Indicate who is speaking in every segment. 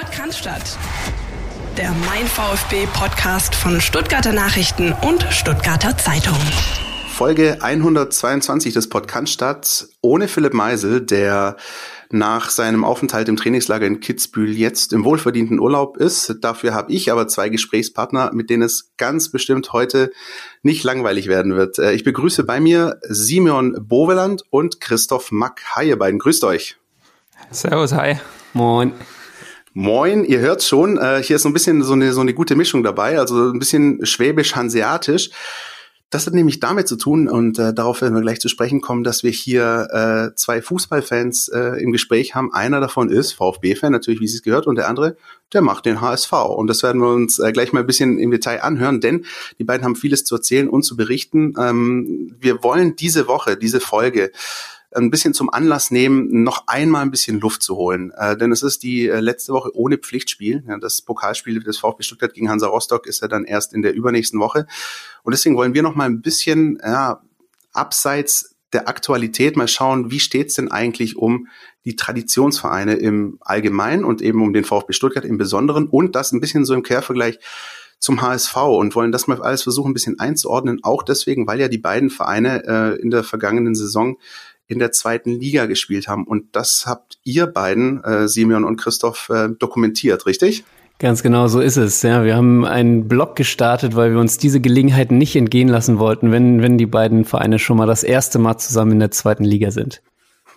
Speaker 1: Podcast Der Mein VfB Podcast von Stuttgarter Nachrichten und Stuttgarter Zeitung.
Speaker 2: Folge 122 des Podcast ohne Philipp Meisel, der nach seinem Aufenthalt im Trainingslager in Kitzbühel jetzt im wohlverdienten Urlaub ist. Dafür habe ich aber zwei Gesprächspartner, mit denen es ganz bestimmt heute nicht langweilig werden wird. Äh, ich begrüße bei mir Simeon Boveland und Christoph Mack. Hi, ihr beiden. Grüßt euch.
Speaker 3: Servus, hi.
Speaker 4: Moin.
Speaker 2: Moin, ihr hört schon, äh, hier ist so ein bisschen so eine, so eine gute Mischung dabei, also ein bisschen schwäbisch-hanseatisch. Das hat nämlich damit zu tun, und äh, darauf werden wir gleich zu sprechen kommen, dass wir hier äh, zwei Fußballfans äh, im Gespräch haben. Einer davon ist VfB-Fan, natürlich, wie es gehört, und der andere, der macht den HSV. Und das werden wir uns äh, gleich mal ein bisschen im Detail anhören, denn die beiden haben vieles zu erzählen und zu berichten. Ähm, wir wollen diese Woche, diese Folge, ein bisschen zum Anlass nehmen, noch einmal ein bisschen Luft zu holen. Äh, denn es ist die äh, letzte Woche ohne Pflichtspiel. Ja, das Pokalspiel des VfB Stuttgart gegen Hansa Rostock ist ja dann erst in der übernächsten Woche. Und deswegen wollen wir noch mal ein bisschen ja, abseits der Aktualität mal schauen, wie steht's denn eigentlich um die Traditionsvereine im Allgemeinen und eben um den VfB Stuttgart im Besonderen und das ein bisschen so im Quervergleich zum HSV und wollen das mal alles versuchen, ein bisschen einzuordnen. Auch deswegen, weil ja die beiden Vereine äh, in der vergangenen Saison in der zweiten Liga gespielt haben. Und das habt ihr beiden, äh, Simeon und Christoph, äh, dokumentiert, richtig?
Speaker 4: Ganz genau so ist es. Ja, wir haben einen Blog gestartet, weil wir uns diese Gelegenheit nicht entgehen lassen wollten, wenn, wenn die beiden Vereine schon mal das erste Mal zusammen in der zweiten Liga sind.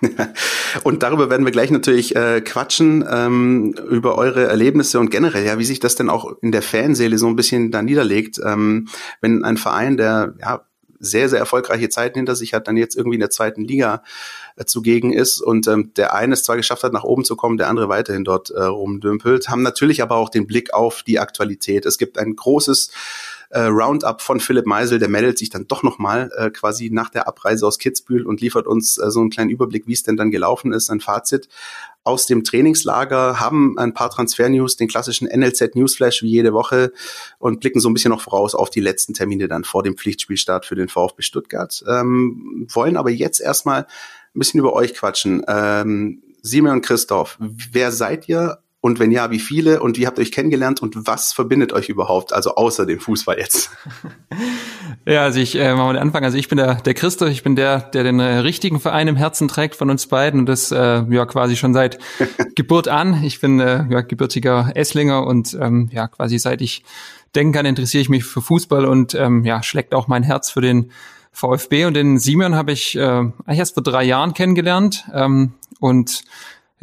Speaker 2: und darüber werden wir gleich natürlich äh, quatschen, ähm, über eure Erlebnisse und generell, ja, wie sich das denn auch in der Fanseele so ein bisschen da niederlegt, ähm, wenn ein Verein, der ja sehr, sehr erfolgreiche Zeiten hinter sich hat, dann jetzt irgendwie in der zweiten Liga äh, zugegen ist und ähm, der eine es zwar geschafft hat, nach oben zu kommen, der andere weiterhin dort äh, rumdümpelt, haben natürlich aber auch den Blick auf die Aktualität. Es gibt ein großes äh, Roundup von Philipp Meisel, der meldet sich dann doch nochmal äh, quasi nach der Abreise aus Kitzbühel und liefert uns äh, so einen kleinen Überblick, wie es denn dann gelaufen ist, ein Fazit aus dem Trainingslager, haben ein paar Transfer-News, den klassischen NLZ-Newsflash wie jede Woche und blicken so ein bisschen noch voraus auf die letzten Termine dann vor dem Pflichtspielstart für den VfB Stuttgart. Ähm, wollen aber jetzt erstmal ein bisschen über euch quatschen. Ähm, Simon und Christoph, wer seid ihr und wenn ja, wie viele und wie habt ihr euch kennengelernt und was verbindet euch überhaupt, also außer dem Fußball jetzt?
Speaker 3: Ja, also ich äh, mache mal den Anfang. Also ich bin der, der Christoph, ich bin der, der den äh, richtigen Verein im Herzen trägt von uns beiden und das äh, ja quasi schon seit Geburt an. Ich bin äh, ja, gebürtiger Esslinger und ähm, ja quasi seit ich denken kann, interessiere ich mich für Fußball und ähm, ja schlägt auch mein Herz für den VfB und den Simon habe ich äh, eigentlich erst vor drei Jahren kennengelernt ähm, und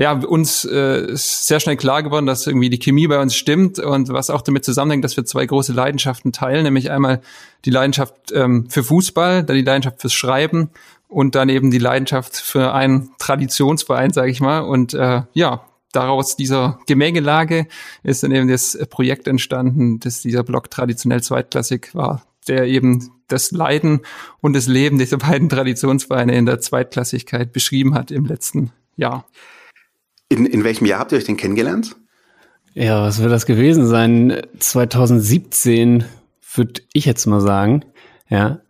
Speaker 3: ja, uns äh, ist sehr schnell klar geworden, dass irgendwie die Chemie bei uns stimmt und was auch damit zusammenhängt, dass wir zwei große Leidenschaften teilen, nämlich einmal die Leidenschaft ähm, für Fußball, dann die Leidenschaft fürs Schreiben und dann eben die Leidenschaft für einen Traditionsverein, sage ich mal. Und äh, ja, daraus dieser Gemengelage ist dann eben das Projekt entstanden, dass dieser Blog traditionell zweitklassig war, der eben das Leiden und das Leben dieser beiden Traditionsvereine in der Zweitklassigkeit beschrieben hat im letzten Jahr.
Speaker 2: In, in welchem Jahr habt ihr euch denn kennengelernt?
Speaker 4: Ja, was wird das gewesen sein? 2017 würde ich jetzt mal sagen. Ja.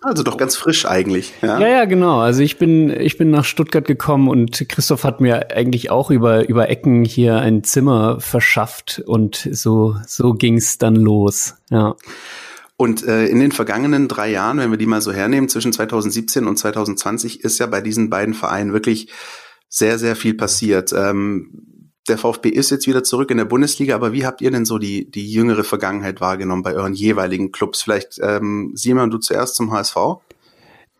Speaker 2: Also doch ganz frisch eigentlich.
Speaker 4: Ja? ja, ja, genau. Also ich bin, ich bin nach Stuttgart gekommen und Christoph hat mir eigentlich auch über, über Ecken hier ein Zimmer verschafft und so, so ging's dann los. Ja.
Speaker 2: Und äh, in den vergangenen drei Jahren, wenn wir die mal so hernehmen, zwischen 2017 und 2020, ist ja bei diesen beiden Vereinen wirklich sehr, sehr viel passiert. Ähm, der VfB ist jetzt wieder zurück in der Bundesliga, aber wie habt ihr denn so die, die jüngere Vergangenheit wahrgenommen bei euren jeweiligen Clubs? Vielleicht, ähm, Simon, du zuerst zum HSV?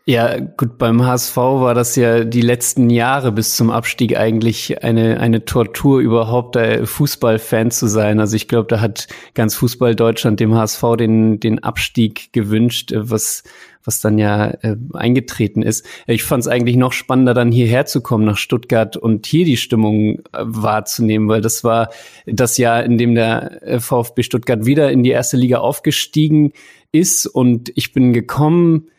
Speaker 4: Ja, gut, beim HSV war das ja die letzten Jahre bis zum Abstieg eigentlich eine, eine Tortur überhaupt, Fußballfan zu sein. Also ich glaube, da hat ganz Fußball Deutschland dem HSV den, den Abstieg gewünscht, was was dann ja äh, eingetreten ist. Ich fand es eigentlich noch spannender, dann hierher zu kommen nach Stuttgart und hier die Stimmung äh, wahrzunehmen, weil das war das Jahr, in dem der äh, VfB Stuttgart wieder in die erste Liga aufgestiegen ist und ich bin gekommen,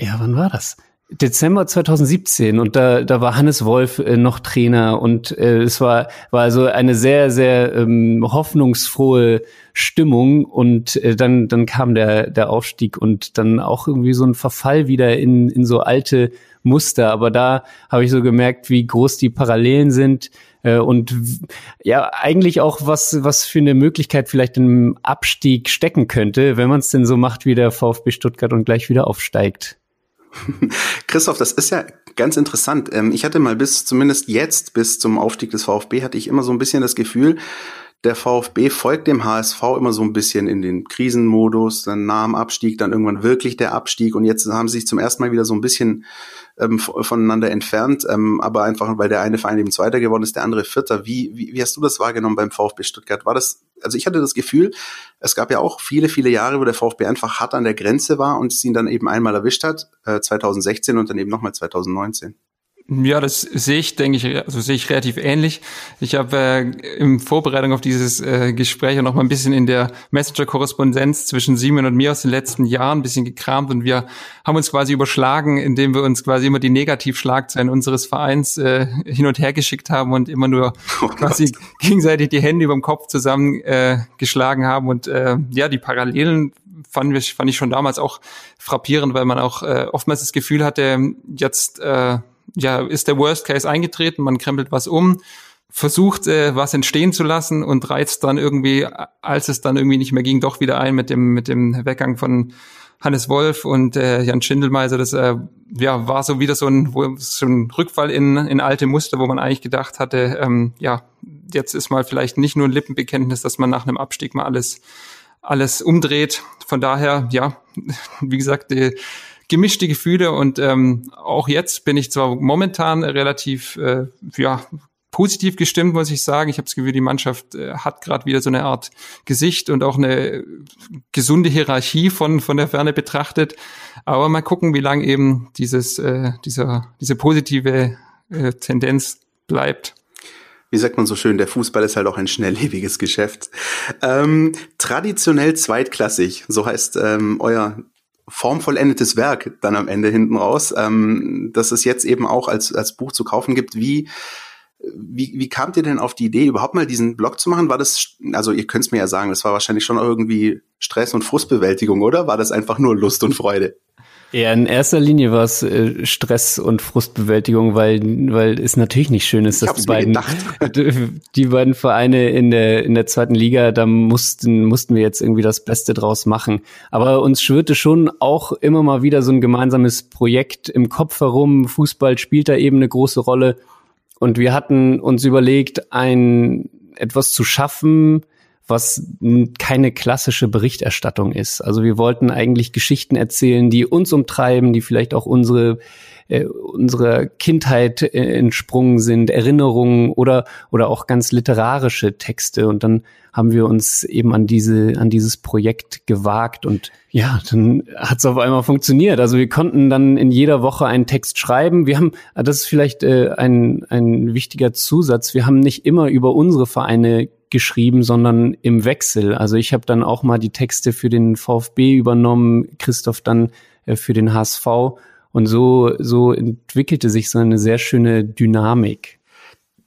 Speaker 4: ja, wann war das? Dezember 2017 und da, da war Hannes Wolf äh, noch Trainer und äh, es war, war also eine sehr, sehr ähm, hoffnungsfrohe Stimmung und äh, dann, dann kam der, der Aufstieg und dann auch irgendwie so ein Verfall wieder in, in so alte Muster. Aber da habe ich so gemerkt, wie groß die Parallelen sind Äh, und ja, eigentlich auch was, was für eine Möglichkeit vielleicht im Abstieg stecken könnte, wenn man es denn so macht wie der VfB Stuttgart und gleich wieder aufsteigt.
Speaker 2: Christoph, das ist ja ganz interessant. Ähm, ich hatte mal bis, zumindest jetzt, bis zum Aufstieg des VfB, hatte ich immer so ein bisschen das Gefühl, der VfB folgt dem HSV immer so ein bisschen in den Krisenmodus, dann nach dem Abstieg, dann irgendwann wirklich der Abstieg und jetzt haben sie sich zum ersten Mal wieder so ein bisschen ähm, voneinander entfernt, ähm, aber einfach, weil der eine Verein eben Zweiter geworden ist, der andere Vierter. Wie, wie, wie hast du das wahrgenommen beim VfB Stuttgart? War das, also ich hatte das Gefühl, es gab ja auch viele, viele Jahre, wo der VfB einfach hart an der Grenze war und es ihn dann eben einmal erwischt hat, äh, 2016 und dann eben nochmal 2019.
Speaker 3: Ja, das sehe ich, denke ich, also sehe ich relativ ähnlich. Ich habe äh, in Vorbereitung auf dieses äh, Gespräch und noch mal ein bisschen in der Messenger-Korrespondenz zwischen Simon und mir aus den letzten Jahren ein bisschen gekramt und wir haben uns quasi überschlagen, indem wir uns quasi immer die Negativschlagzeilen unseres Vereins äh, hin und her geschickt haben und immer nur oh quasi gegenseitig die Hände über dem Kopf zusammen äh, geschlagen haben und äh, ja, die Parallelen fand ich, fand ich schon damals auch frappierend, weil man auch äh, oftmals das Gefühl hatte, jetzt äh, ja, ist der Worst Case eingetreten, man krempelt was um, versucht, äh, was entstehen zu lassen und reizt dann irgendwie, als es dann irgendwie nicht mehr ging, doch wieder ein mit dem, mit dem Weggang von Hannes Wolf und äh, Jan Schindelmeiser. Das äh, ja, war so wieder so ein, so ein Rückfall in, in alte Muster, wo man eigentlich gedacht hatte, ähm, ja, jetzt ist mal vielleicht nicht nur ein Lippenbekenntnis, dass man nach einem Abstieg mal alles, alles umdreht. Von daher, ja, wie gesagt, die, gemischte Gefühle und ähm, auch jetzt bin ich zwar momentan relativ äh, ja positiv gestimmt, muss ich sagen. Ich habe das Gefühl, die Mannschaft äh, hat gerade wieder so eine Art Gesicht und auch eine gesunde Hierarchie von von der Ferne betrachtet. Aber mal gucken, wie lange eben dieses äh, dieser diese positive äh, Tendenz bleibt
Speaker 2: wie sagt man so schön, der Fußball ist halt auch ein schnelllebiges Geschäft. Ähm, traditionell zweitklassig, so heißt ähm, euer formvollendetes Werk dann am Ende hinten raus, ähm, dass es jetzt eben auch als, als Buch zu kaufen gibt. Wie, wie, wie kamt ihr denn auf die Idee, überhaupt mal diesen Blog zu machen? War das, also ihr könnt es mir ja sagen, das war wahrscheinlich schon irgendwie Stress und Frustbewältigung, oder? War das einfach nur Lust und Freude?
Speaker 4: Ja, in erster Linie war es äh, Stress und Frustbewältigung, weil, weil es natürlich nicht schön ist, dass die beiden, die beiden Vereine in der, in der zweiten Liga, da mussten, mussten wir jetzt irgendwie das Beste draus machen. Aber uns schwirrte schon auch immer mal wieder so ein gemeinsames Projekt im Kopf herum. Fußball spielt da eben eine große Rolle. Und wir hatten uns überlegt, ein, etwas zu schaffen, was keine klassische Berichterstattung ist. Also wir wollten eigentlich Geschichten erzählen, die uns umtreiben, die vielleicht auch unsere äh, unserer Kindheit äh, entsprungen sind, Erinnerungen oder oder auch ganz literarische Texte und dann haben wir uns eben an diese an dieses Projekt gewagt und ja, dann hat es auf einmal funktioniert. Also wir konnten dann in jeder Woche einen Text schreiben. Wir haben, das ist vielleicht äh, ein ein wichtiger Zusatz. Wir haben nicht immer über unsere Vereine geschrieben, sondern im Wechsel. Also ich habe dann auch mal die Texte für den VfB übernommen, Christoph dann äh, für den HSV und so so entwickelte sich so eine sehr schöne Dynamik.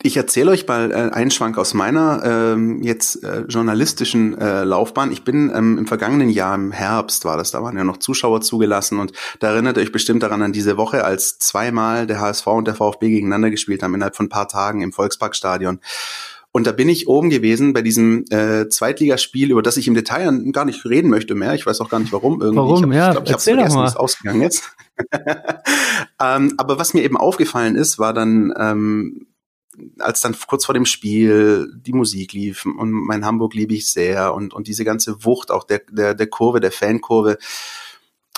Speaker 2: Ich erzähle euch mal äh, einen Schwank aus meiner ähm, jetzt äh, journalistischen äh, Laufbahn. Ich bin ähm, im vergangenen Jahr im Herbst war das, da waren ja noch Zuschauer zugelassen und da erinnert euch bestimmt daran an diese Woche, als zweimal der HSV und der VfB gegeneinander gespielt haben innerhalb von ein paar Tagen im Volksparkstadion. Und da bin ich oben gewesen bei diesem äh, Zweitligaspiel, über das ich im Detail gar nicht reden möchte mehr. Ich weiß auch gar nicht warum. Irgendwie.
Speaker 4: Warum?
Speaker 2: Ich hab,
Speaker 4: ja,
Speaker 2: ich glaub, ich
Speaker 4: erzähl
Speaker 2: vergessen,
Speaker 4: doch mal.
Speaker 2: ist ausgegangen jetzt. ähm, aber was mir eben aufgefallen ist, war dann, ähm, als dann kurz vor dem Spiel die Musik lief und mein Hamburg liebe ich sehr und, und diese ganze Wucht auch der, der, der Kurve, der Fankurve.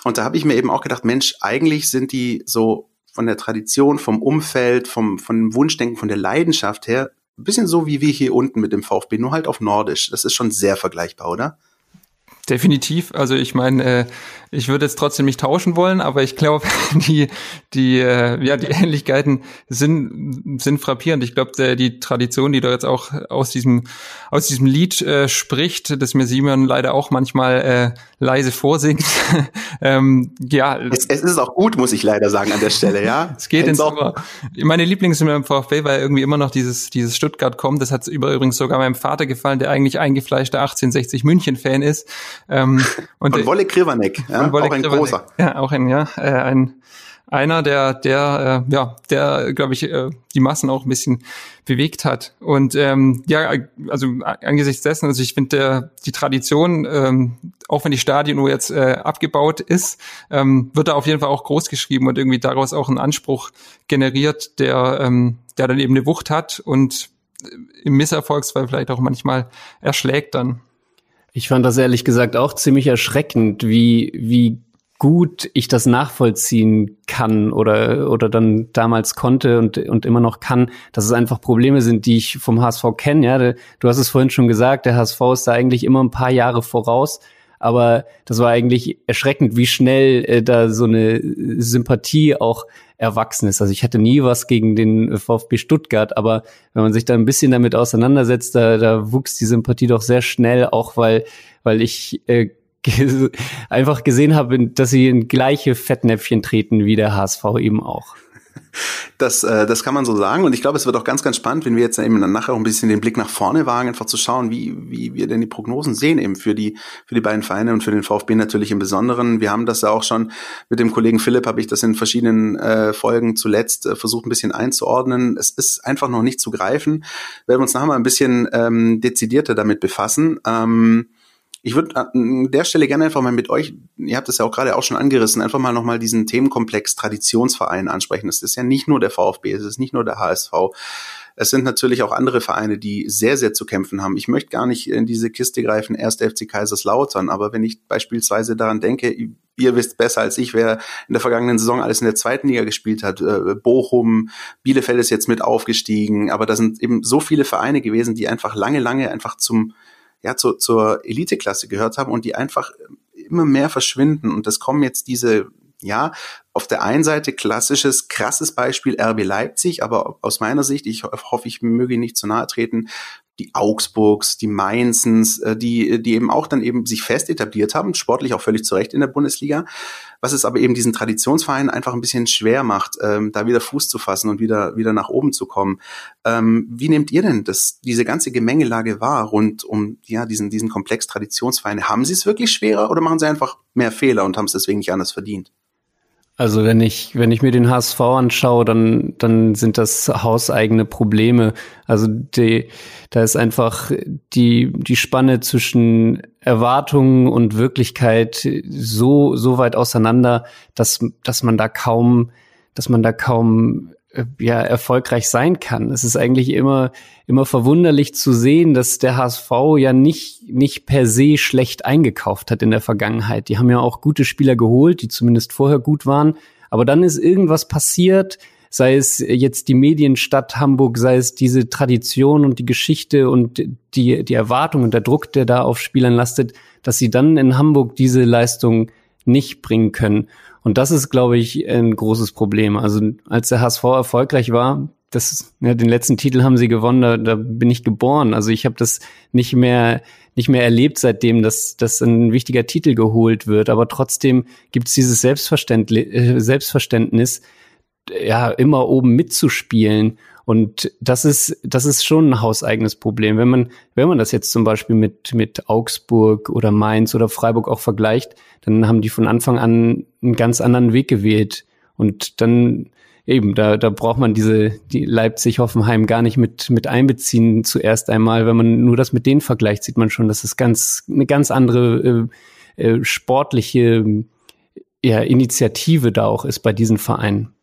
Speaker 2: Und da habe ich mir eben auch gedacht, Mensch, eigentlich sind die so von der Tradition, vom Umfeld, vom, von dem Wunschdenken, von der Leidenschaft her ein bisschen so wie wir hier unten mit dem VfB, nur halt auf Nordisch. Das ist schon sehr vergleichbar, oder?
Speaker 3: Definitiv. Also ich meine, äh, ich würde jetzt trotzdem nicht tauschen wollen, aber ich glaube, die, die, äh, ja, die Ähnlichkeiten sind, sind frappierend. Ich glaube, die Tradition, die da jetzt auch aus diesem, aus diesem Lied äh, spricht, das mir Simon leider auch manchmal äh, leise vorsingt. ähm, ja.
Speaker 2: Es, es, ist auch gut, muss ich leider sagen, an der Stelle, ja.
Speaker 3: es geht ins Ohr. Meine Lieblingshymne beim VfB war irgendwie immer noch dieses, dieses Stuttgart kommt. Das hat übrigens sogar meinem Vater gefallen, der eigentlich eingefleischter 1860 München-Fan ist.
Speaker 2: Ähm, und, und Wolle Krivanek, ja,
Speaker 3: Wolle auch ein großer. Ja, auch ein, ja, äh, ein einer, der, der, äh, ja, der, glaube ich, äh, die Massen auch ein bisschen bewegt hat. Und ähm, ja, also angesichts dessen, also ich finde, die Tradition, ähm, auch wenn die Stadionuhr jetzt äh, abgebaut ist, ähm, wird da auf jeden Fall auch groß geschrieben und irgendwie daraus auch ein Anspruch generiert, der, ähm, der dann eben eine Wucht hat und im Misserfolgsfall vielleicht auch manchmal erschlägt dann.
Speaker 4: Ich fand das ehrlich gesagt auch ziemlich erschreckend, wie, wie gut ich das nachvollziehen kann oder, oder dann damals konnte und, und immer noch kann, dass es einfach Probleme sind, die ich vom HSV kenne. Ja, du hast es vorhin schon gesagt, der HSV ist da eigentlich immer ein paar Jahre voraus. Aber das war eigentlich erschreckend, wie schnell äh, da so eine Sympathie auch erwachsen ist. Also ich hatte nie was gegen den VfB Stuttgart, aber wenn man sich da ein bisschen damit auseinandersetzt, da, da wuchs die Sympathie doch sehr schnell, auch weil, weil ich äh, einfach gesehen habe, dass sie in gleiche Fettnäpfchen treten wie der HSV eben auch.
Speaker 2: Das, äh, das kann man so sagen. Und ich glaube, es wird auch ganz, ganz spannend, wenn wir jetzt eben dann nachher auch ein bisschen den Blick nach vorne wagen, einfach zu schauen, wie, wie wir denn die Prognosen sehen eben für die, für die beiden Vereine und für den VfB natürlich im Besonderen. Wir haben das ja auch schon mit dem Kollegen Philipp, habe ich das in verschiedenen äh, Folgen zuletzt äh, versucht, ein bisschen einzuordnen. Es ist einfach noch nicht zu greifen. Werden wir uns nachher mal ein bisschen ähm, dezidierter damit befassen. Ähm, ich würde an der Stelle gerne einfach mal mit euch, ihr habt es ja auch gerade auch schon angerissen, einfach mal nochmal diesen Themenkomplex Traditionsverein ansprechen. Es ist ja nicht nur der VfB, es ist nicht nur der HSV. Es sind natürlich auch andere Vereine, die sehr, sehr zu kämpfen haben. Ich möchte gar nicht in diese Kiste greifen, erst FC Kaiserslautern, aber wenn ich beispielsweise daran denke, ihr wisst besser als ich, wer in der vergangenen Saison alles in der zweiten Liga gespielt hat. Äh, Bochum, Bielefeld ist jetzt mit aufgestiegen, aber da sind eben so viele Vereine gewesen, die einfach lange, lange einfach zum ja, zu, zur Eliteklasse gehört haben und die einfach immer mehr verschwinden. Und das kommen jetzt diese, ja, auf der einen Seite klassisches, krasses Beispiel RB Leipzig, aber aus meiner Sicht, ich hoffe, ich möge nicht zu nahe treten, die Augsburgs, die Mainzens, äh, die, die eben auch dann eben sich fest etabliert haben, sportlich auch völlig zurecht in der Bundesliga, was es aber eben diesen Traditionsvereinen einfach ein bisschen schwer macht, ähm, da wieder Fuß zu fassen und wieder, wieder nach oben zu kommen. Ähm, wie nehmt ihr denn das, diese ganze Gemengelage wahr rund um ja, diesen, diesen Komplex Traditionsvereine? Haben sie es wirklich schwerer oder machen sie einfach mehr Fehler und haben es deswegen nicht anders verdient?
Speaker 4: Also wenn ich, wenn ich mir den HSV anschaue, dann, dann sind das hauseigene Probleme. Also die, da ist einfach die, die Spanne zwischen Erwartungen und Wirklichkeit so, so weit auseinander, dass, dass man da kaum, dass man da kaum ja erfolgreich sein kann. Es ist eigentlich immer immer verwunderlich zu sehen, dass der HSV ja nicht nicht per se schlecht eingekauft hat in der Vergangenheit. Die haben ja auch gute Spieler geholt, die zumindest vorher gut waren, aber dann ist irgendwas passiert, sei es jetzt die Medienstadt Hamburg, sei es diese Tradition und die Geschichte und die die Erwartung und der Druck, der da auf Spielern lastet, dass sie dann in Hamburg diese Leistung nicht bringen können. Und das ist, glaube ich, ein großes Problem. Also als der HSV erfolgreich war, das, ja, den letzten Titel haben sie gewonnen, da, da bin ich geboren. Also ich habe das nicht mehr nicht mehr erlebt seitdem, dass, dass ein wichtiger Titel geholt wird. Aber trotzdem gibt es dieses Selbstverständnis, äh, Selbstverständnis, ja, immer oben mitzuspielen. Und das ist, das ist schon ein hauseigenes Problem. Wenn man, wenn man das jetzt zum Beispiel mit, mit Augsburg oder Mainz oder Freiburg auch vergleicht, dann haben die von Anfang an einen ganz anderen Weg gewählt. Und dann eben, da, da braucht man diese, die Leipzig-Hoffenheim gar nicht mit, mit einbeziehen zuerst einmal. Wenn man nur das mit denen vergleicht, sieht man schon, dass es ganz, eine ganz andere äh, äh, sportliche ja, Initiative da auch ist bei diesen Vereinen.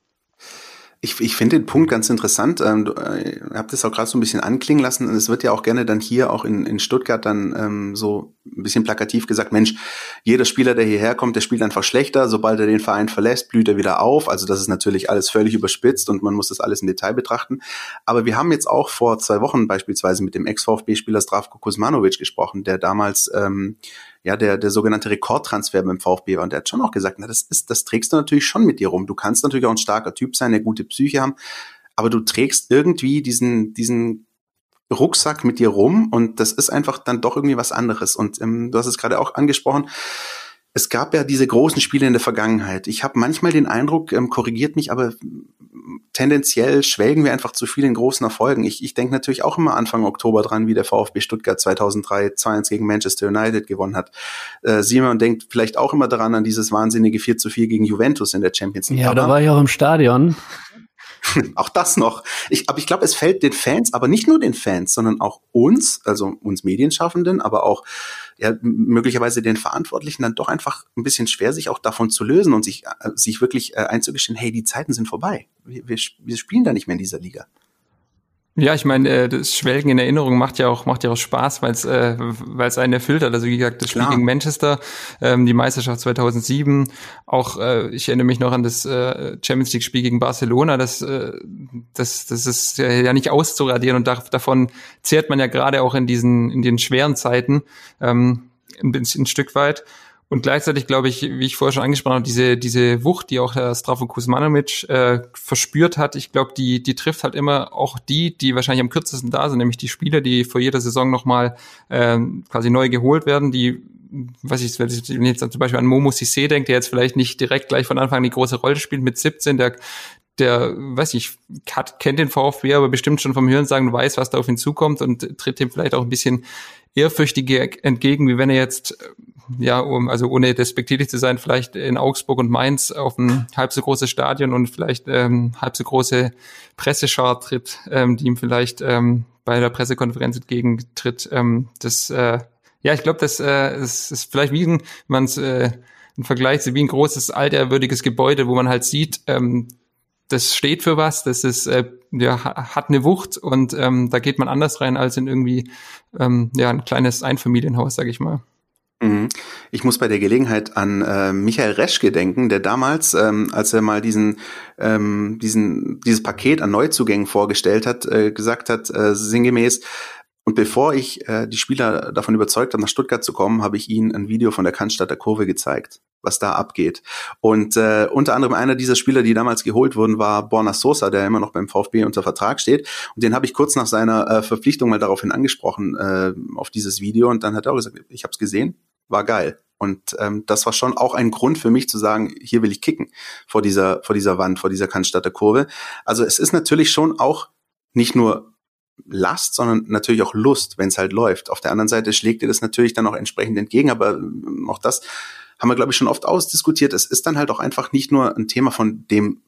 Speaker 2: Ich, ich finde den Punkt ganz interessant. Ähm, du äh, habt es auch gerade so ein bisschen anklingen lassen. Und es wird ja auch gerne dann hier auch in, in Stuttgart dann ähm, so ein bisschen plakativ gesagt, Mensch, jeder Spieler, der hierher kommt, der spielt einfach schlechter. Sobald er den Verein verlässt, blüht er wieder auf. Also das ist natürlich alles völlig überspitzt und man muss das alles im Detail betrachten. Aber wir haben jetzt auch vor zwei Wochen beispielsweise mit dem Ex-VfB-Spieler Stravko Kuzmanovic gesprochen, der damals ähm, ja, der, der sogenannte Rekordtransfer beim VfB war. Und der hat schon auch gesagt, na, das ist, das trägst du natürlich schon mit dir rum. Du kannst natürlich auch ein starker Typ sein, eine gute Psyche haben, aber du trägst irgendwie diesen, diesen Rucksack mit dir rum und das ist einfach dann doch irgendwie was anderes. Und ähm, du hast es gerade auch angesprochen, es gab ja diese großen Spiele in der Vergangenheit. Ich habe manchmal den Eindruck, ähm, korrigiert mich, aber tendenziell schwelgen wir einfach zu viel in großen Erfolgen. Ich, ich denke natürlich auch immer Anfang Oktober dran, wie der VfB Stuttgart 2003 2-1 gegen Manchester United gewonnen hat. Äh, Simon denkt vielleicht auch immer daran an dieses wahnsinnige 4 zu 4 gegen Juventus in der Champions League.
Speaker 4: Ja, aber da war ich auch im Stadion.
Speaker 2: auch das noch. Ich, aber ich glaube, es fällt den Fans, aber nicht nur den Fans, sondern auch uns, also uns Medienschaffenden, aber auch ja, möglicherweise den Verantwortlichen dann doch einfach ein bisschen schwer, sich auch davon zu lösen und sich, äh, sich wirklich äh, einzugestehen, hey, die Zeiten sind vorbei. Wir, wir, wir spielen da nicht mehr in dieser Liga.
Speaker 3: Ja, ich meine, äh, das Schwelgen in Erinnerung macht ja auch macht ja auch Spaß, weil es äh, weil es einen erfüllt hat. Also wie gesagt, das Spiel Klar. gegen Manchester, ähm, die Meisterschaft 2007, auch äh, ich erinnere mich noch an das äh, Champions League Spiel gegen Barcelona. Das äh, das das ist ja nicht auszuradieren und da, davon zehrt man ja gerade auch in diesen in den schweren Zeiten ähm, ein, bisschen, ein Stück weit. Und gleichzeitig glaube ich, wie ich vorher schon angesprochen habe, diese, diese Wucht, die auch Herr Strafo Kuzmanovic äh, verspürt hat, ich glaube, die, die trifft halt immer auch die, die wahrscheinlich am kürzesten da sind, nämlich die Spieler, die vor jeder Saison nochmal äh, quasi neu geholt werden, die was ich, wenn ich jetzt zum Beispiel an Momo Sissé denke, der jetzt vielleicht nicht direkt gleich von Anfang an die große Rolle spielt mit 17, der der, weiß ich, hat, kennt den VfB, aber bestimmt schon vom Hören sagen, weiß, was da auf ihn zukommt und tritt ihm vielleicht auch ein bisschen ehrfürchtiger entgegen, wie wenn er jetzt ja, um, also ohne despektierlich zu sein, vielleicht in Augsburg und Mainz auf ein halb so großes Stadion und vielleicht ähm, halb so große Presseschar tritt, ähm, die ihm vielleicht ähm, bei der Pressekonferenz entgegentritt. Ähm, das, äh, ja, ich glaube, das, äh, das ist vielleicht wie ein, man es äh, im Vergleich wie ein großes alterwürdiges Gebäude, wo man halt sieht, ähm, das steht für was, das ist äh, ja hat eine Wucht und ähm, da geht man anders rein als in irgendwie ähm, ja ein kleines Einfamilienhaus, sag ich mal.
Speaker 2: Mhm. Ich muss bei der Gelegenheit an äh, Michael Reschke denken, der damals, ähm, als er mal diesen, ähm, diesen, dieses Paket an Neuzugängen vorgestellt hat, äh, gesagt hat, äh, sinngemäß, und bevor ich äh, die Spieler davon überzeugt habe, nach Stuttgart zu kommen, habe ich ihnen ein Video von der Cannstatter Kurve gezeigt, was da abgeht. Und äh, unter anderem einer dieser Spieler, die damals geholt wurden, war Borna Sosa, der immer noch beim VfB unter Vertrag steht. Und den habe ich kurz nach seiner äh, Verpflichtung mal daraufhin angesprochen, äh, auf dieses Video. Und dann hat er auch gesagt, ich habe es gesehen, war geil. Und ähm, das war schon auch ein Grund für mich zu sagen, hier will ich kicken vor dieser, vor dieser Wand, vor dieser Cannstatter Kurve. Also es ist natürlich schon auch nicht nur Last, sondern natürlich auch Lust, wenn es halt läuft. Auf der anderen Seite schlägt dir das natürlich dann auch entsprechend entgegen, aber ähm, auch das haben wir, glaube ich, schon oft ausdiskutiert. Es ist dann halt auch einfach nicht nur ein Thema von dem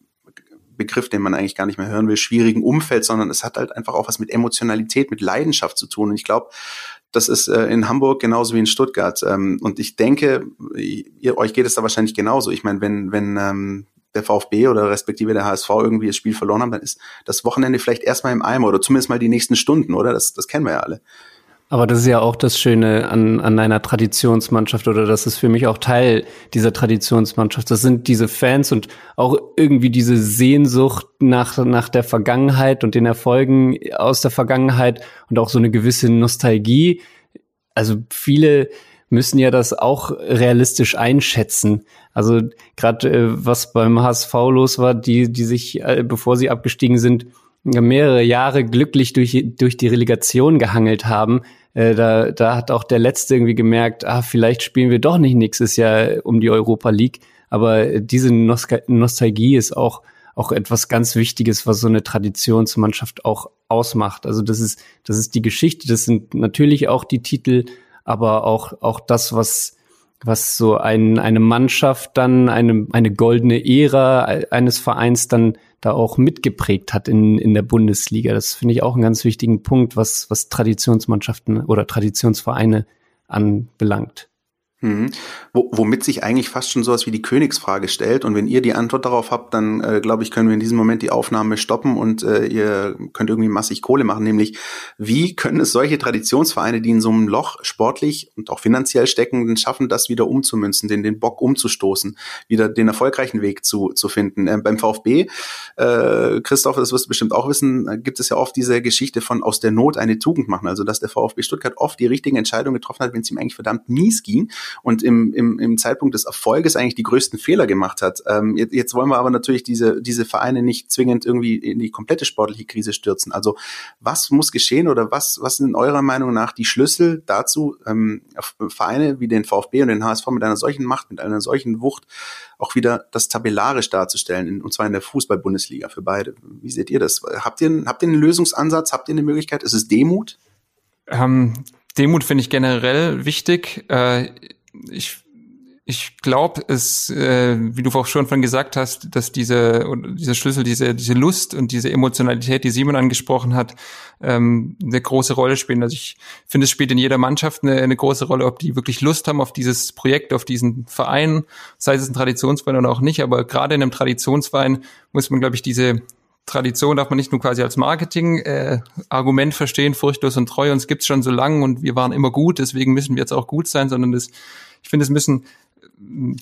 Speaker 2: Begriff, den man eigentlich gar nicht mehr hören will, schwierigen Umfeld, sondern es hat halt einfach auch was mit Emotionalität, mit Leidenschaft zu tun. Und ich glaube, das ist äh, in Hamburg genauso wie in Stuttgart. Ähm, und ich denke, ihr, euch geht es da wahrscheinlich genauso. Ich meine, wenn, wenn ähm, der VfB oder respektive der HSV irgendwie das Spiel verloren haben, dann ist das Wochenende vielleicht erstmal im Eimer oder zumindest mal die nächsten Stunden, oder? Das, das kennen wir ja alle.
Speaker 4: Aber das ist ja auch das Schöne an, an einer Traditionsmannschaft oder das ist für mich auch Teil dieser Traditionsmannschaft. Das sind diese Fans und auch irgendwie diese Sehnsucht nach, nach der Vergangenheit und den Erfolgen aus der Vergangenheit und auch so eine gewisse Nostalgie. Also viele müssen ja das auch realistisch einschätzen. Also gerade äh, was beim HSV los war, die, die sich, äh, bevor sie abgestiegen sind, mehrere Jahre glücklich durch, durch die Relegation gehangelt haben, äh, da, da hat auch der Letzte irgendwie gemerkt, ah, vielleicht spielen wir doch nicht nächstes Jahr um die Europa League. Aber diese Nostal Nostalgie ist auch, auch etwas ganz Wichtiges, was so eine Traditionsmannschaft auch ausmacht. Also das ist, das ist die Geschichte, das sind natürlich auch die Titel, aber auch, auch das, was, was so ein, eine Mannschaft dann, eine, eine goldene Ära eines Vereins dann da auch mitgeprägt hat in, in der Bundesliga. Das finde ich auch einen ganz wichtigen Punkt, was, was Traditionsmannschaften oder Traditionsvereine anbelangt.
Speaker 2: Mhm. womit sich eigentlich fast schon sowas wie die Königsfrage stellt. Und wenn ihr die Antwort darauf habt, dann äh, glaube ich, können wir in diesem Moment die Aufnahme stoppen und äh, ihr könnt irgendwie massig Kohle machen. Nämlich, wie können es solche Traditionsvereine, die in so einem Loch sportlich und auch finanziell stecken, schaffen, das wieder umzumünzen, den, den Bock umzustoßen, wieder den erfolgreichen Weg zu, zu finden? Ähm, beim VfB, äh, Christoph, das wirst du bestimmt auch wissen, gibt es ja oft diese Geschichte von aus der Not eine Tugend machen. Also, dass der VfB Stuttgart oft die richtigen Entscheidungen getroffen hat, wenn es ihm eigentlich verdammt mies ging und im, im, im Zeitpunkt des Erfolges eigentlich die größten Fehler gemacht hat. Ähm, jetzt, jetzt wollen wir aber natürlich diese, diese Vereine nicht zwingend irgendwie in die komplette sportliche Krise stürzen. Also was muss geschehen oder was, was sind eurer Meinung nach die Schlüssel dazu, ähm, Vereine wie den VfB und den HSV mit einer solchen Macht, mit einer solchen Wucht auch wieder das tabellarisch darzustellen, in, und zwar in der Fußball-Bundesliga für beide. Wie seht ihr das? Habt ihr, habt ihr einen Lösungsansatz? Habt ihr eine Möglichkeit? Ist es Demut?
Speaker 3: Ähm, Demut finde ich generell wichtig. Äh, ich ich glaube, es, äh, wie du auch schon von gesagt hast, dass diese, diese Schlüssel, diese, diese Lust und diese Emotionalität, die Simon angesprochen hat, ähm, eine große Rolle spielen. Also ich finde, es spielt in jeder Mannschaft eine, eine große Rolle, ob die wirklich Lust haben auf dieses Projekt, auf diesen Verein, sei es ein Traditionsverein oder auch nicht. Aber gerade in einem Traditionsverein muss man, glaube ich, diese Tradition darf man nicht nur quasi als Marketing-Argument äh, verstehen, furchtlos und treu, uns gibt's schon so lange und wir waren immer gut, deswegen müssen wir jetzt auch gut sein, sondern das, ich finde, es müssen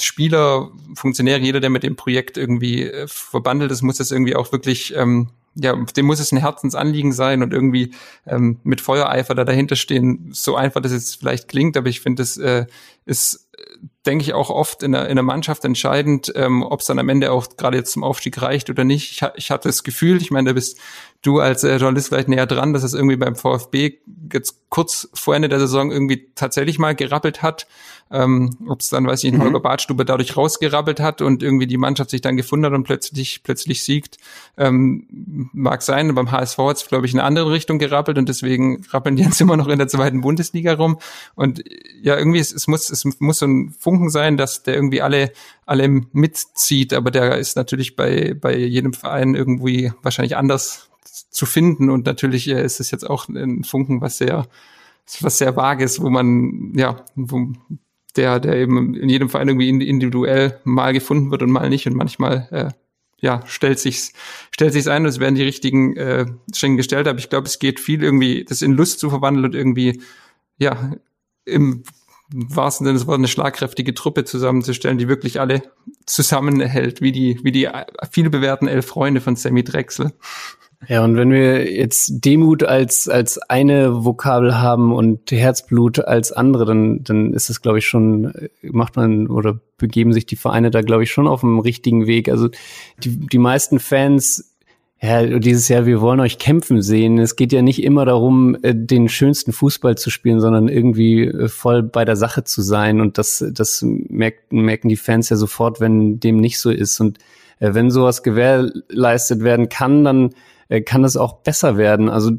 Speaker 3: Spieler, Funktionäre, jeder, der mit dem Projekt irgendwie äh, verbandelt ist, muss das irgendwie auch wirklich, ähm, ja, dem muss es ein Herzensanliegen sein und irgendwie ähm, mit Feuereifer da dahinter stehen. So einfach, dass es vielleicht klingt, aber ich finde, es äh, ist, denke ich, auch oft in der, in der Mannschaft entscheidend, ähm, ob es dann am Ende auch gerade jetzt zum Aufstieg reicht oder nicht. Ich, ich hatte das Gefühl, ich meine, da bist du als äh, Journalist vielleicht näher dran, dass es irgendwie beim VfB jetzt kurz vor Ende der Saison irgendwie tatsächlich mal gerappelt hat. Ähm, Ob es dann, weiß ich, in mhm. Holger Badstube dadurch rausgerappelt hat und irgendwie die Mannschaft sich dann gefunden hat und plötzlich plötzlich siegt, ähm, mag sein. Beim HSV hat es, glaube ich, in eine andere Richtung gerappelt und deswegen rappeln die jetzt immer noch in der zweiten Bundesliga rum. Und ja, irgendwie es, es muss es muss so ein Funken sein, dass der irgendwie alle alle mitzieht, aber der ist natürlich bei bei jedem Verein irgendwie wahrscheinlich anders zu finden. Und natürlich äh, ist es jetzt auch ein Funken, was sehr was sehr vages, wo man ja, wo, der, der eben in jedem Verein irgendwie individuell mal gefunden wird und mal nicht. Und manchmal äh, ja, stellt sich's, stellt sich's ein und es werden die richtigen äh, Schenken gestellt, aber ich glaube, es geht viel irgendwie, das in Lust zu verwandeln und irgendwie, ja, im wahrsten Sinne des Wortes eine schlagkräftige Truppe zusammenzustellen, die wirklich alle zusammenhält, wie die, wie die viel bewährten elf Freunde von Sammy Drechsel.
Speaker 4: Ja, und wenn wir jetzt Demut als, als eine Vokabel haben und Herzblut als andere, dann, dann ist das, glaube ich, schon, macht man oder begeben sich die Vereine da, glaube ich, schon auf dem richtigen Weg. Also die, die meisten Fans ja, dieses Jahr, wir wollen euch kämpfen sehen. Es geht ja nicht immer darum, äh, den schönsten Fußball zu spielen, sondern irgendwie äh, voll bei der Sache zu sein. Und das, das merken, merken die Fans ja sofort, wenn dem nicht so ist. Und äh, wenn sowas gewährleistet werden kann, dann äh, kann es auch besser werden. Also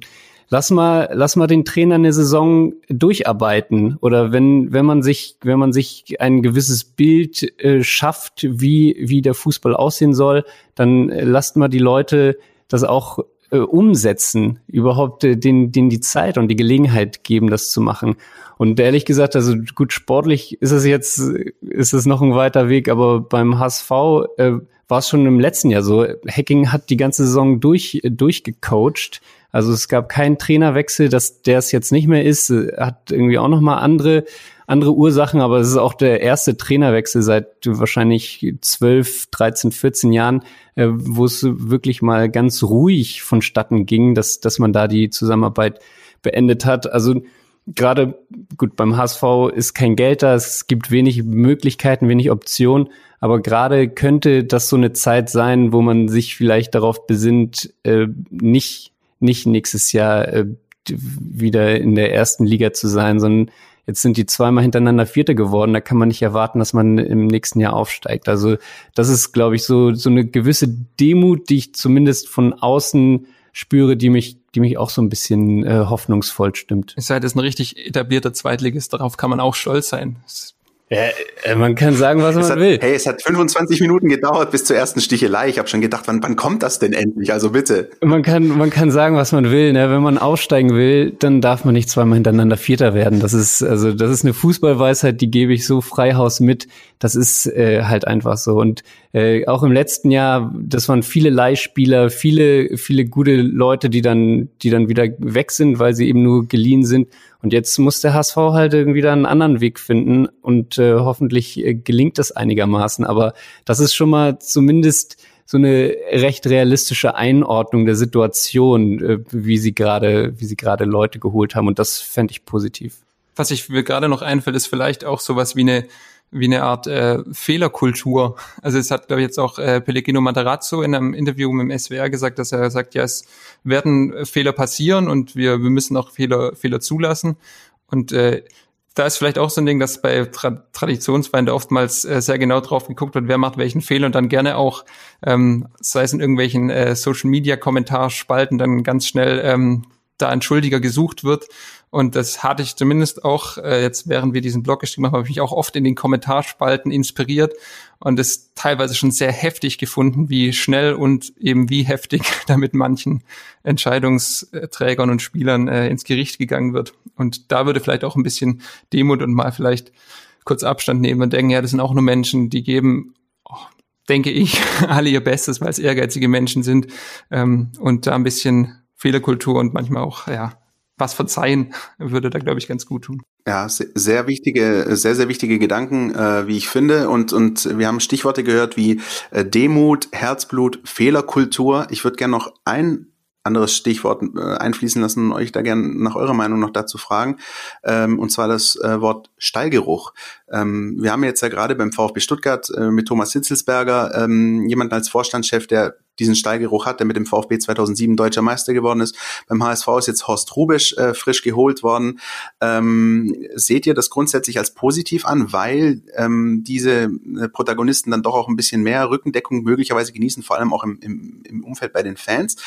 Speaker 4: lass mal, lass mal den Trainer eine Saison durcharbeiten oder wenn, wenn man sich, wenn man sich ein gewisses Bild äh, schafft, wie, wie der Fußball aussehen soll, dann äh, lasst mal die Leute das auch äh, umsetzen, überhaupt äh, den, den die Zeit und die Gelegenheit geben, das zu machen. Und ehrlich gesagt, also gut, sportlich ist es jetzt, ist es noch ein weiter Weg, aber beim HSV äh, war es schon im letzten Jahr so. Hacking hat die ganze Saison durch, durchgecoacht. Also es gab keinen Trainerwechsel, dass der es jetzt nicht mehr ist, hat irgendwie auch noch mal andere andere Ursachen, aber es ist auch der erste Trainerwechsel seit wahrscheinlich 12, 13, 14 Jahren, äh, wo es wirklich mal ganz ruhig vonstatten ging, dass dass man da die Zusammenarbeit beendet hat. Also gerade gut beim HSV ist kein Geld da, es gibt wenig Möglichkeiten, wenig Optionen, aber gerade könnte das so eine Zeit sein, wo man sich vielleicht darauf besinnt, äh, nicht, nicht nächstes Jahr äh, wieder in der ersten Liga zu sein, sondern jetzt sind die zweimal hintereinander Vierte geworden. Da kann man nicht erwarten, dass man im nächsten Jahr aufsteigt. Also das ist, glaube ich, so, so eine gewisse Demut, die ich zumindest von außen spüre, die mich, die mich auch so ein bisschen äh, hoffnungsvoll stimmt.
Speaker 3: Es sei das ein richtig etablierter Zweitligist, darauf kann man auch stolz sein. Das
Speaker 4: ja, äh, man kann sagen, was man
Speaker 2: hat,
Speaker 4: will.
Speaker 2: Hey, es hat 25 Minuten gedauert bis zur ersten Stichelei. Ich habe schon gedacht, wann, wann kommt das denn endlich? Also bitte.
Speaker 4: Man kann, man kann sagen, was man will. Ne? Wenn man aufsteigen will, dann darf man nicht zweimal hintereinander Vierter werden. Das ist also, das ist eine Fußballweisheit, die gebe ich so freihaus mit. Das ist äh, halt einfach so. Und äh, auch im letzten Jahr, das waren viele Leihspieler, viele, viele gute Leute, die dann, die dann wieder weg sind, weil sie eben nur geliehen sind. Und jetzt muss der HSV halt irgendwie einen anderen Weg finden und äh, hoffentlich äh, gelingt das einigermaßen. Aber das ist schon mal zumindest so eine recht realistische Einordnung der Situation, äh, wie sie gerade, wie sie gerade Leute geholt haben. Und das fände ich positiv.
Speaker 3: was ich mir gerade noch einfällt, ist vielleicht auch sowas wie eine wie eine Art äh, Fehlerkultur. Also es hat, glaube ich, jetzt auch äh, Pellegrino Matarazzo in einem Interview mit dem SWR gesagt, dass er sagt, ja, es werden Fehler passieren und wir, wir müssen auch Fehler, Fehler zulassen. Und äh, da ist vielleicht auch so ein Ding, dass bei Tra Traditionsfeinden oftmals äh, sehr genau drauf geguckt wird, wer macht welchen Fehler und dann gerne auch, ähm, sei es in irgendwelchen äh, Social Media Kommentarspalten, dann ganz schnell ähm, da ein Schuldiger gesucht wird. Und das hatte ich zumindest auch, äh, jetzt während wir diesen Blog geschrieben haben, habe ich mich auch oft in den Kommentarspalten inspiriert und es teilweise schon sehr heftig gefunden, wie schnell und eben wie heftig da mit manchen Entscheidungsträgern und Spielern äh, ins Gericht gegangen wird. Und da würde vielleicht auch ein bisschen Demut und mal vielleicht kurz Abstand nehmen und denken, ja, das sind auch nur Menschen, die geben, oh, denke ich, alle ihr Bestes, weil es ehrgeizige Menschen sind ähm, und da ein bisschen Fehlerkultur und manchmal auch, ja, was verzeihen würde da, glaube ich, ganz gut tun.
Speaker 2: Ja, sehr wichtige, sehr, sehr wichtige Gedanken, äh, wie ich finde. Und, und wir haben Stichworte gehört wie äh, Demut, Herzblut, Fehlerkultur. Ich würde gerne noch ein anderes Stichwort äh, einfließen lassen und euch da gerne nach eurer Meinung noch dazu fragen. Ähm, und zwar das äh, Wort Stallgeruch. Ähm, wir haben jetzt ja gerade beim VfB Stuttgart äh, mit Thomas Hitzelsberger ähm, jemanden als Vorstandschef, der diesen Stallgeruch hat, der mit dem VfB 2007 deutscher Meister geworden ist. Beim HSV ist jetzt Horst Rubisch frisch geholt worden. Seht ihr das grundsätzlich als positiv an, weil diese Protagonisten dann doch auch ein bisschen mehr Rückendeckung möglicherweise genießen, vor allem auch im Umfeld bei den Fans?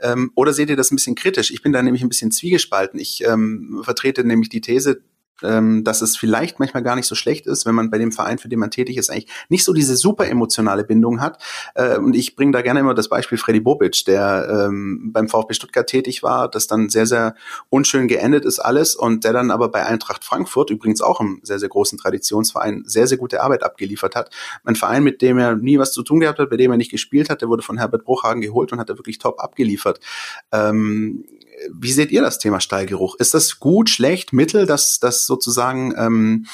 Speaker 2: Ähm, oder seht ihr das ein bisschen kritisch? Ich bin da nämlich ein bisschen zwiegespalten. Ich ähm, vertrete nämlich die These, ähm, dass es vielleicht manchmal gar nicht so schlecht ist, wenn man bei dem Verein, für den man tätig ist, eigentlich nicht so diese super emotionale Bindung hat. Äh, und ich bringe da gerne immer das Beispiel Freddy Bobic, der ähm, beim VfB Stuttgart tätig war, das dann sehr, sehr unschön geendet ist alles und der dann aber bei Eintracht Frankfurt, übrigens auch einem sehr, sehr großen Traditionsverein, sehr, sehr gute Arbeit abgeliefert hat. Ein Verein, mit dem er nie was zu tun gehabt hat, bei dem er nicht gespielt hat, der wurde von Herbert Bruchhagen geholt und hat er wirklich top abgeliefert. Ähm, wie seht ihr das Thema Stallgeruch? Ist das gut, schlecht, mittel, dass, dass sozusagen ähm,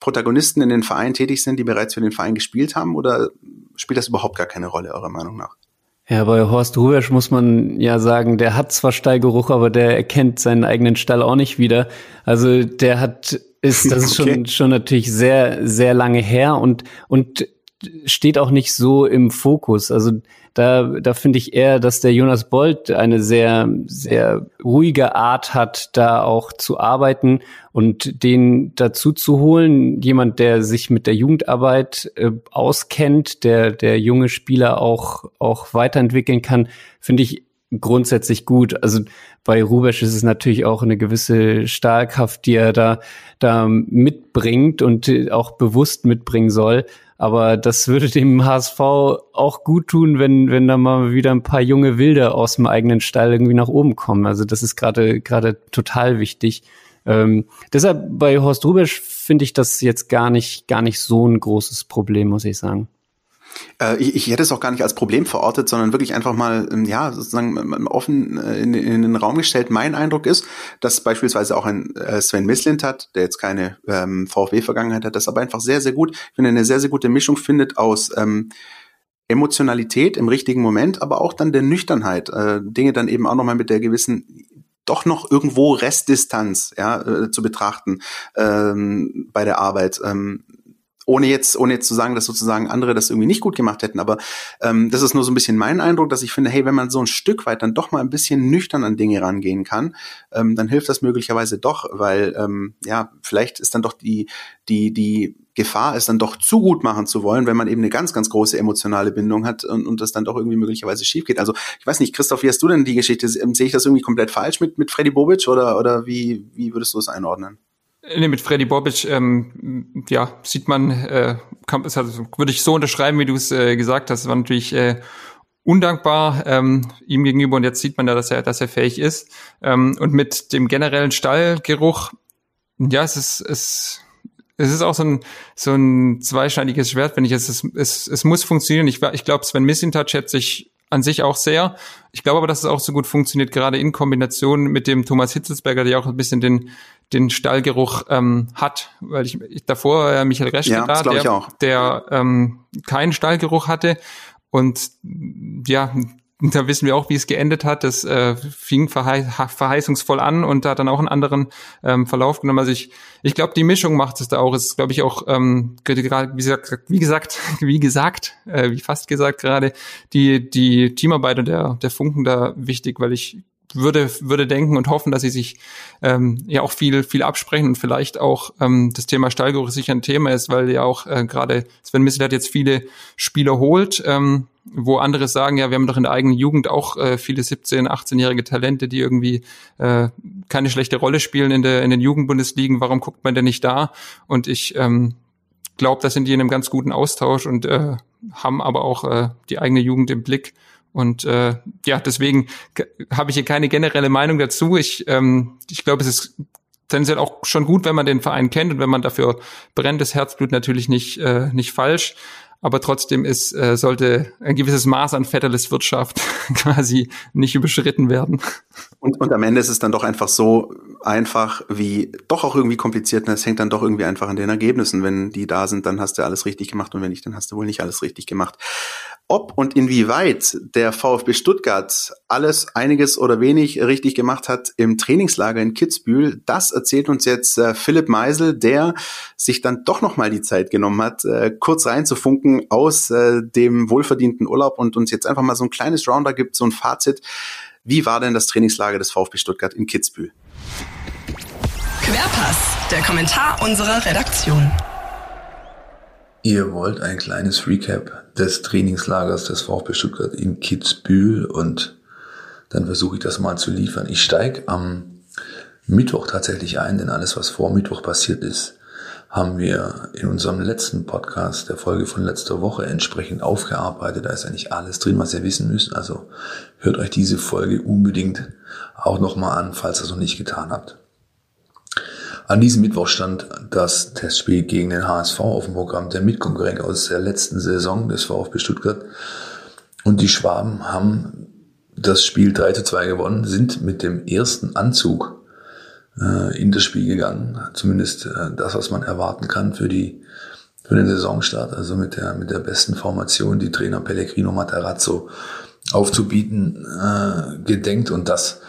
Speaker 2: Protagonisten in den Vereinen tätig sind, die bereits für den Verein gespielt haben? Oder spielt das überhaupt gar keine Rolle, eurer Meinung nach?
Speaker 4: Ja, bei Horst Rubesch muss man ja sagen, der hat zwar Stallgeruch, aber der erkennt seinen eigenen Stall auch nicht wieder. Also der hat, ist, das ist okay. schon, schon natürlich sehr, sehr lange her und, und steht auch nicht so im Fokus. Also da, da finde ich eher, dass der Jonas Bolt eine sehr, sehr ruhige Art hat, da auch zu arbeiten und den dazu zu holen. Jemand, der sich mit der Jugendarbeit äh, auskennt, der, der junge Spieler auch, auch weiterentwickeln kann, finde ich grundsätzlich gut. Also bei Rubesch ist es natürlich auch eine gewisse Stahlkraft, die er da, da mitbringt und auch bewusst mitbringen soll. Aber das würde dem HSV auch gut tun, wenn, wenn da mal wieder ein paar junge Wilde aus dem eigenen Stall irgendwie nach oben kommen. Also das ist gerade, gerade total wichtig. Ähm, deshalb bei Horst Rubisch finde ich das jetzt gar nicht, gar nicht so ein großes Problem, muss ich sagen.
Speaker 2: Äh, ich, ich hätte es auch gar nicht als Problem verortet, sondern wirklich einfach mal, ähm, ja, sozusagen ähm, ähm, offen äh, in, in den Raum gestellt. Mein Eindruck ist, dass beispielsweise auch ein äh, Sven Mislint hat, der jetzt keine ähm, VfB-Vergangenheit hat, das aber einfach sehr, sehr gut, ich finde, eine sehr, sehr gute Mischung findet aus ähm, Emotionalität im richtigen Moment, aber auch dann der Nüchternheit, äh, Dinge dann eben auch nochmal mit der gewissen doch noch irgendwo Restdistanz ja, äh, zu betrachten ähm, bei der Arbeit. Ähm, ohne jetzt, ohne jetzt zu sagen, dass sozusagen andere das irgendwie nicht gut gemacht hätten, aber ähm, das ist nur so ein bisschen mein Eindruck, dass ich finde, hey, wenn man so ein Stück weit dann doch mal ein bisschen nüchtern an Dinge rangehen kann, ähm, dann hilft das möglicherweise doch, weil ähm, ja, vielleicht ist dann doch die, die, die Gefahr ist dann doch zu gut machen zu wollen, wenn man eben eine ganz, ganz große emotionale Bindung hat und, und das dann doch irgendwie möglicherweise schief geht. Also ich weiß nicht, Christoph, wie hast du denn die Geschichte? Sehe ich das irgendwie komplett falsch mit, mit Freddy Bobic oder, oder wie, wie würdest du es einordnen?
Speaker 3: Nee, mit Freddy Bobic, ähm, ja, sieht man, äh, kann, also, würde ich so unterschreiben, wie du es äh, gesagt hast. War natürlich äh, undankbar ähm, ihm gegenüber und jetzt sieht man ja, dass er, dass er fähig ist. Ähm, und mit dem generellen Stallgeruch, ja, es ist, es, es ist auch so ein, so ein zweischneidiges Schwert, wenn ich es, es, es, es muss funktionieren. Ich, ich glaube, Sven Missintouch schätze ich an sich auch sehr. Ich glaube aber, dass es auch so gut funktioniert, gerade in Kombination mit dem Thomas Hitzelsberger, der auch ein bisschen den, den Stallgeruch ähm, hat, weil ich, ich davor äh, Michael Reschke
Speaker 2: ja,
Speaker 3: da, der, der ähm, keinen Stallgeruch hatte und ja, da wissen wir auch, wie es geendet hat. Das äh, fing verhei verheißungsvoll an und hat dann auch einen anderen ähm, Verlauf genommen. Also ich, ich glaube, die Mischung macht es da auch. Es ist, glaube ich, auch, ähm, wie gesagt, wie gesagt, wie gesagt, äh, wie fast gesagt gerade, die, die Teamarbeit und der, der Funken da wichtig, weil ich würde, würde denken und hoffen, dass sie sich ähm, ja auch viel, viel absprechen und vielleicht auch ähm, das Thema Stallgeruch sicher ein Thema ist, weil ja auch äh, gerade Sven Missel hat jetzt viele Spieler holt, ähm, wo andere sagen, ja, wir haben doch in der eigenen Jugend auch äh, viele 17-, 18-jährige Talente, die irgendwie äh, keine schlechte Rolle spielen in, der, in den Jugendbundesligen. Warum guckt man denn nicht da? Und ich ähm, glaube, da sind die in einem ganz guten Austausch und äh, haben aber auch äh, die eigene Jugend im Blick. Und äh, ja, deswegen habe ich hier keine generelle Meinung dazu. Ich, ähm, ich glaube, es ist tendenziell auch schon gut, wenn man den Verein kennt und wenn man dafür brennt, das Herzblut natürlich nicht, äh, nicht falsch aber trotzdem ist, äh, sollte ein gewisses Maß an Vetterles Wirtschaft quasi nicht überschritten werden.
Speaker 2: Und, und am Ende ist es dann doch einfach so einfach wie doch auch irgendwie kompliziert. Und es hängt dann doch irgendwie einfach an den Ergebnissen. Wenn die da sind, dann hast du alles richtig gemacht und wenn nicht, dann hast du wohl nicht alles richtig gemacht. Ob und inwieweit der VfB Stuttgart alles, einiges oder wenig richtig gemacht hat im Trainingslager in Kitzbühel, das erzählt uns jetzt äh, Philipp Meisel, der sich dann doch nochmal die Zeit genommen hat, äh, kurz reinzufunken aus äh, dem wohlverdienten Urlaub und uns jetzt einfach mal so ein kleines Rounder gibt, so ein Fazit. Wie war denn das Trainingslager des VfB Stuttgart in Kitzbühel?
Speaker 1: Querpass, der Kommentar unserer Redaktion.
Speaker 5: Ihr wollt ein kleines Recap des Trainingslagers des VfB Stuttgart in Kitzbühel und dann versuche ich das mal zu liefern. Ich steige am Mittwoch tatsächlich ein, denn alles, was vor Mittwoch passiert ist, haben wir in unserem letzten Podcast, der Folge von letzter Woche, entsprechend aufgearbeitet. Da ist eigentlich alles drin, was ihr wissen müsst. Also hört euch diese Folge unbedingt auch nochmal an, falls ihr es noch nicht getan habt. An diesem Mittwoch stand das Testspiel gegen den HSV auf dem Programm, der Mitkonkurrent aus der letzten Saison des VfB Stuttgart. Und die Schwaben haben das Spiel 3 zu 2 gewonnen, sind mit dem ersten Anzug äh, in das Spiel gegangen. Zumindest äh, das, was man erwarten kann für die für den Saisonstart, also mit der mit der besten Formation, die Trainer Pellegrino Matarazzo aufzubieten äh, gedenkt und das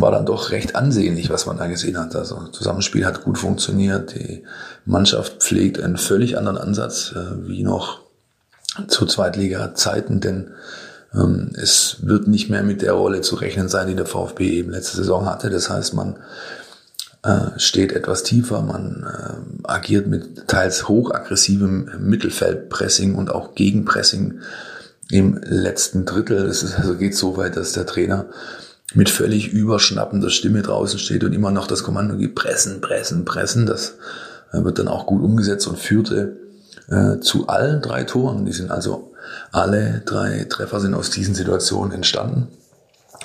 Speaker 5: war dann doch recht ansehnlich, was man da gesehen hat. Also Zusammenspiel hat gut funktioniert. Die Mannschaft pflegt einen völlig anderen Ansatz äh, wie noch zu Zweitliga-Zeiten, denn ähm, es wird nicht mehr mit der Rolle zu rechnen sein, die der VfB eben letzte Saison hatte. Das heißt, man äh, steht etwas tiefer, man äh, agiert mit teils hochaggressivem Mittelfeldpressing und auch Gegenpressing im letzten Drittel. Es also geht so weit, dass der Trainer mit völlig überschnappender Stimme draußen steht und immer noch das Kommando gibt, pressen, pressen, pressen. Das äh, wird dann auch gut umgesetzt und führte äh, zu allen drei Toren. Die sind also alle drei Treffer sind aus diesen Situationen entstanden,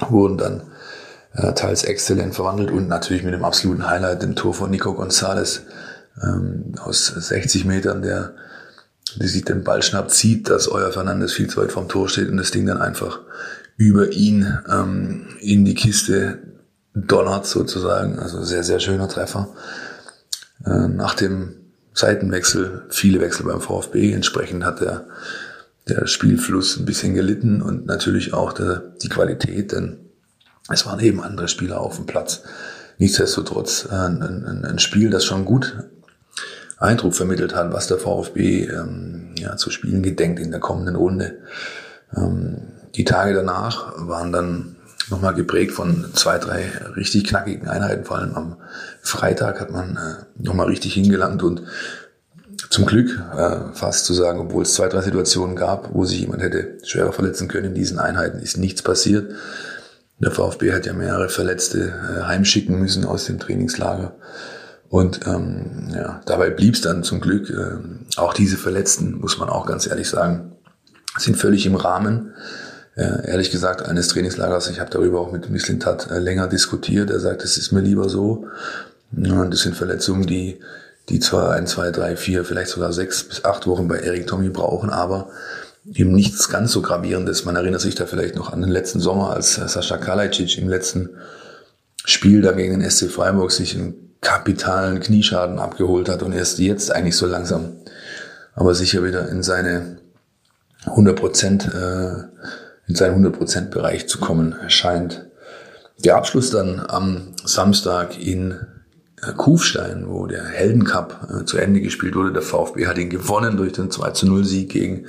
Speaker 5: wurden dann äh, teils exzellent verwandelt und natürlich mit dem absoluten Highlight, dem Tor von Nico Gonzalez ähm, aus 60 Metern, der die sich den Ball schnappt, sieht, dass euer Fernandes viel zu weit vom Tor steht und das Ding dann einfach über ihn ähm, in die Kiste donnert sozusagen. Also sehr, sehr schöner Treffer. Äh, nach dem Seitenwechsel, viele Wechsel beim VfB, entsprechend hat der, der Spielfluss ein bisschen gelitten und natürlich auch der, die Qualität, denn es waren eben andere Spieler auf dem Platz. Nichtsdestotrotz äh, ein, ein, ein Spiel, das schon gut Eindruck vermittelt hat, was der VfB ähm, ja, zu spielen gedenkt in der kommenden Runde. Ähm, die Tage danach waren dann nochmal geprägt von zwei, drei richtig knackigen Einheiten. Vor allem am Freitag hat man äh, nochmal richtig hingelangt und zum Glück äh, fast zu sagen, obwohl es zwei, drei Situationen gab, wo sich jemand hätte schwerer verletzen können in diesen Einheiten, ist nichts passiert. Der VfB hat ja mehrere Verletzte äh, heimschicken müssen aus dem Trainingslager. Und ähm, ja, dabei blieb es dann zum Glück. Äh, auch diese Verletzten, muss man auch ganz ehrlich sagen, sind völlig im Rahmen äh, ehrlich gesagt eines Trainingslagers. Ich habe darüber auch mit Mislintat äh, länger diskutiert. Er sagt, es ist mir lieber so. Und das sind Verletzungen, die, die zwar ein, zwei, drei, vier, vielleicht sogar sechs bis acht Wochen bei Erik Tommy brauchen, aber eben nichts ganz so gravierendes. Man erinnert sich da vielleicht noch an den letzten Sommer, als Sascha Kalajdzic im letzten Spiel da gegen den SC Freiburg sich einen kapitalen Knieschaden abgeholt hat und erst jetzt eigentlich so langsam, aber sicher wieder in seine 100 Prozent äh, in seinen 100%-Bereich zu kommen scheint. Der Abschluss dann am Samstag in äh, Kufstein, wo der Heldencup äh, zu Ende gespielt wurde. Der VfB hat ihn gewonnen durch den 2 zu 0 Sieg gegen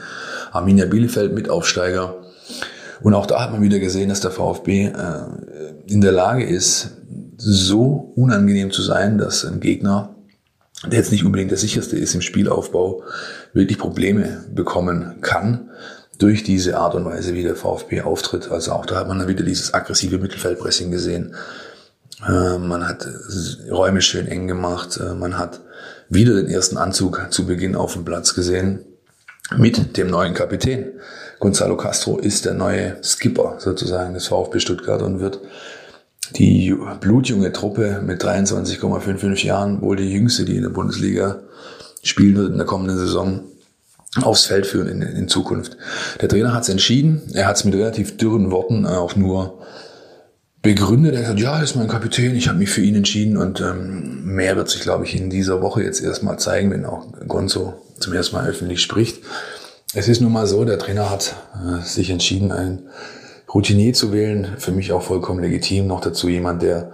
Speaker 5: Arminia Bielefeld, Mitaufsteiger. Und auch da hat man wieder gesehen, dass der VfB äh, in der Lage ist, so unangenehm zu sein, dass ein Gegner, der jetzt nicht unbedingt der sicherste ist im Spielaufbau, wirklich Probleme bekommen kann durch diese Art und Weise, wie der VfB auftritt. Also auch da hat man dann wieder dieses aggressive Mittelfeldpressing gesehen. Äh, man hat Räume schön eng gemacht. Äh, man hat wieder den ersten Anzug zu Beginn auf dem Platz gesehen mit dem neuen Kapitän. Gonzalo Castro ist der neue Skipper sozusagen des VfB Stuttgart und wird die blutjunge Truppe mit 23,55 Jahren, wohl die jüngste, die in der Bundesliga spielen wird in der kommenden Saison, aufs Feld führen in, in Zukunft. Der Trainer hat es entschieden. Er hat es mit relativ dürren Worten auch nur begründet. Er hat ja, er ist mein Kapitän, ich habe mich für ihn entschieden und ähm, mehr wird sich, glaube ich, in dieser Woche jetzt erstmal zeigen, wenn auch Gonzo zum ersten Mal öffentlich spricht. Es ist nun mal so, der Trainer hat äh, sich entschieden, einen Routinier zu wählen. Für mich auch vollkommen legitim. Noch dazu jemand, der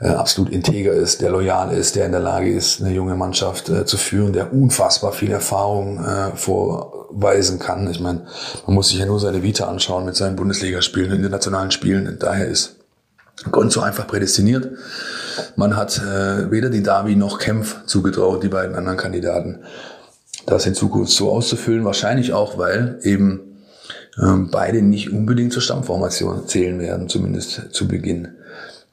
Speaker 5: äh, absolut integer ist, der loyal ist, der in der Lage ist, eine junge Mannschaft äh, zu führen, der unfassbar viel Erfahrung äh, vorweisen kann. Ich meine, man muss sich ja nur seine Vita anschauen mit seinen Bundesligaspielen, internationalen Spielen. Daher ist Gonzo einfach prädestiniert. Man hat äh, weder die Davi noch Kempf zugetraut, die beiden anderen Kandidaten, das in Zukunft so auszufüllen. Wahrscheinlich auch, weil eben ähm, beide nicht unbedingt zur Stammformation zählen werden, zumindest zu Beginn.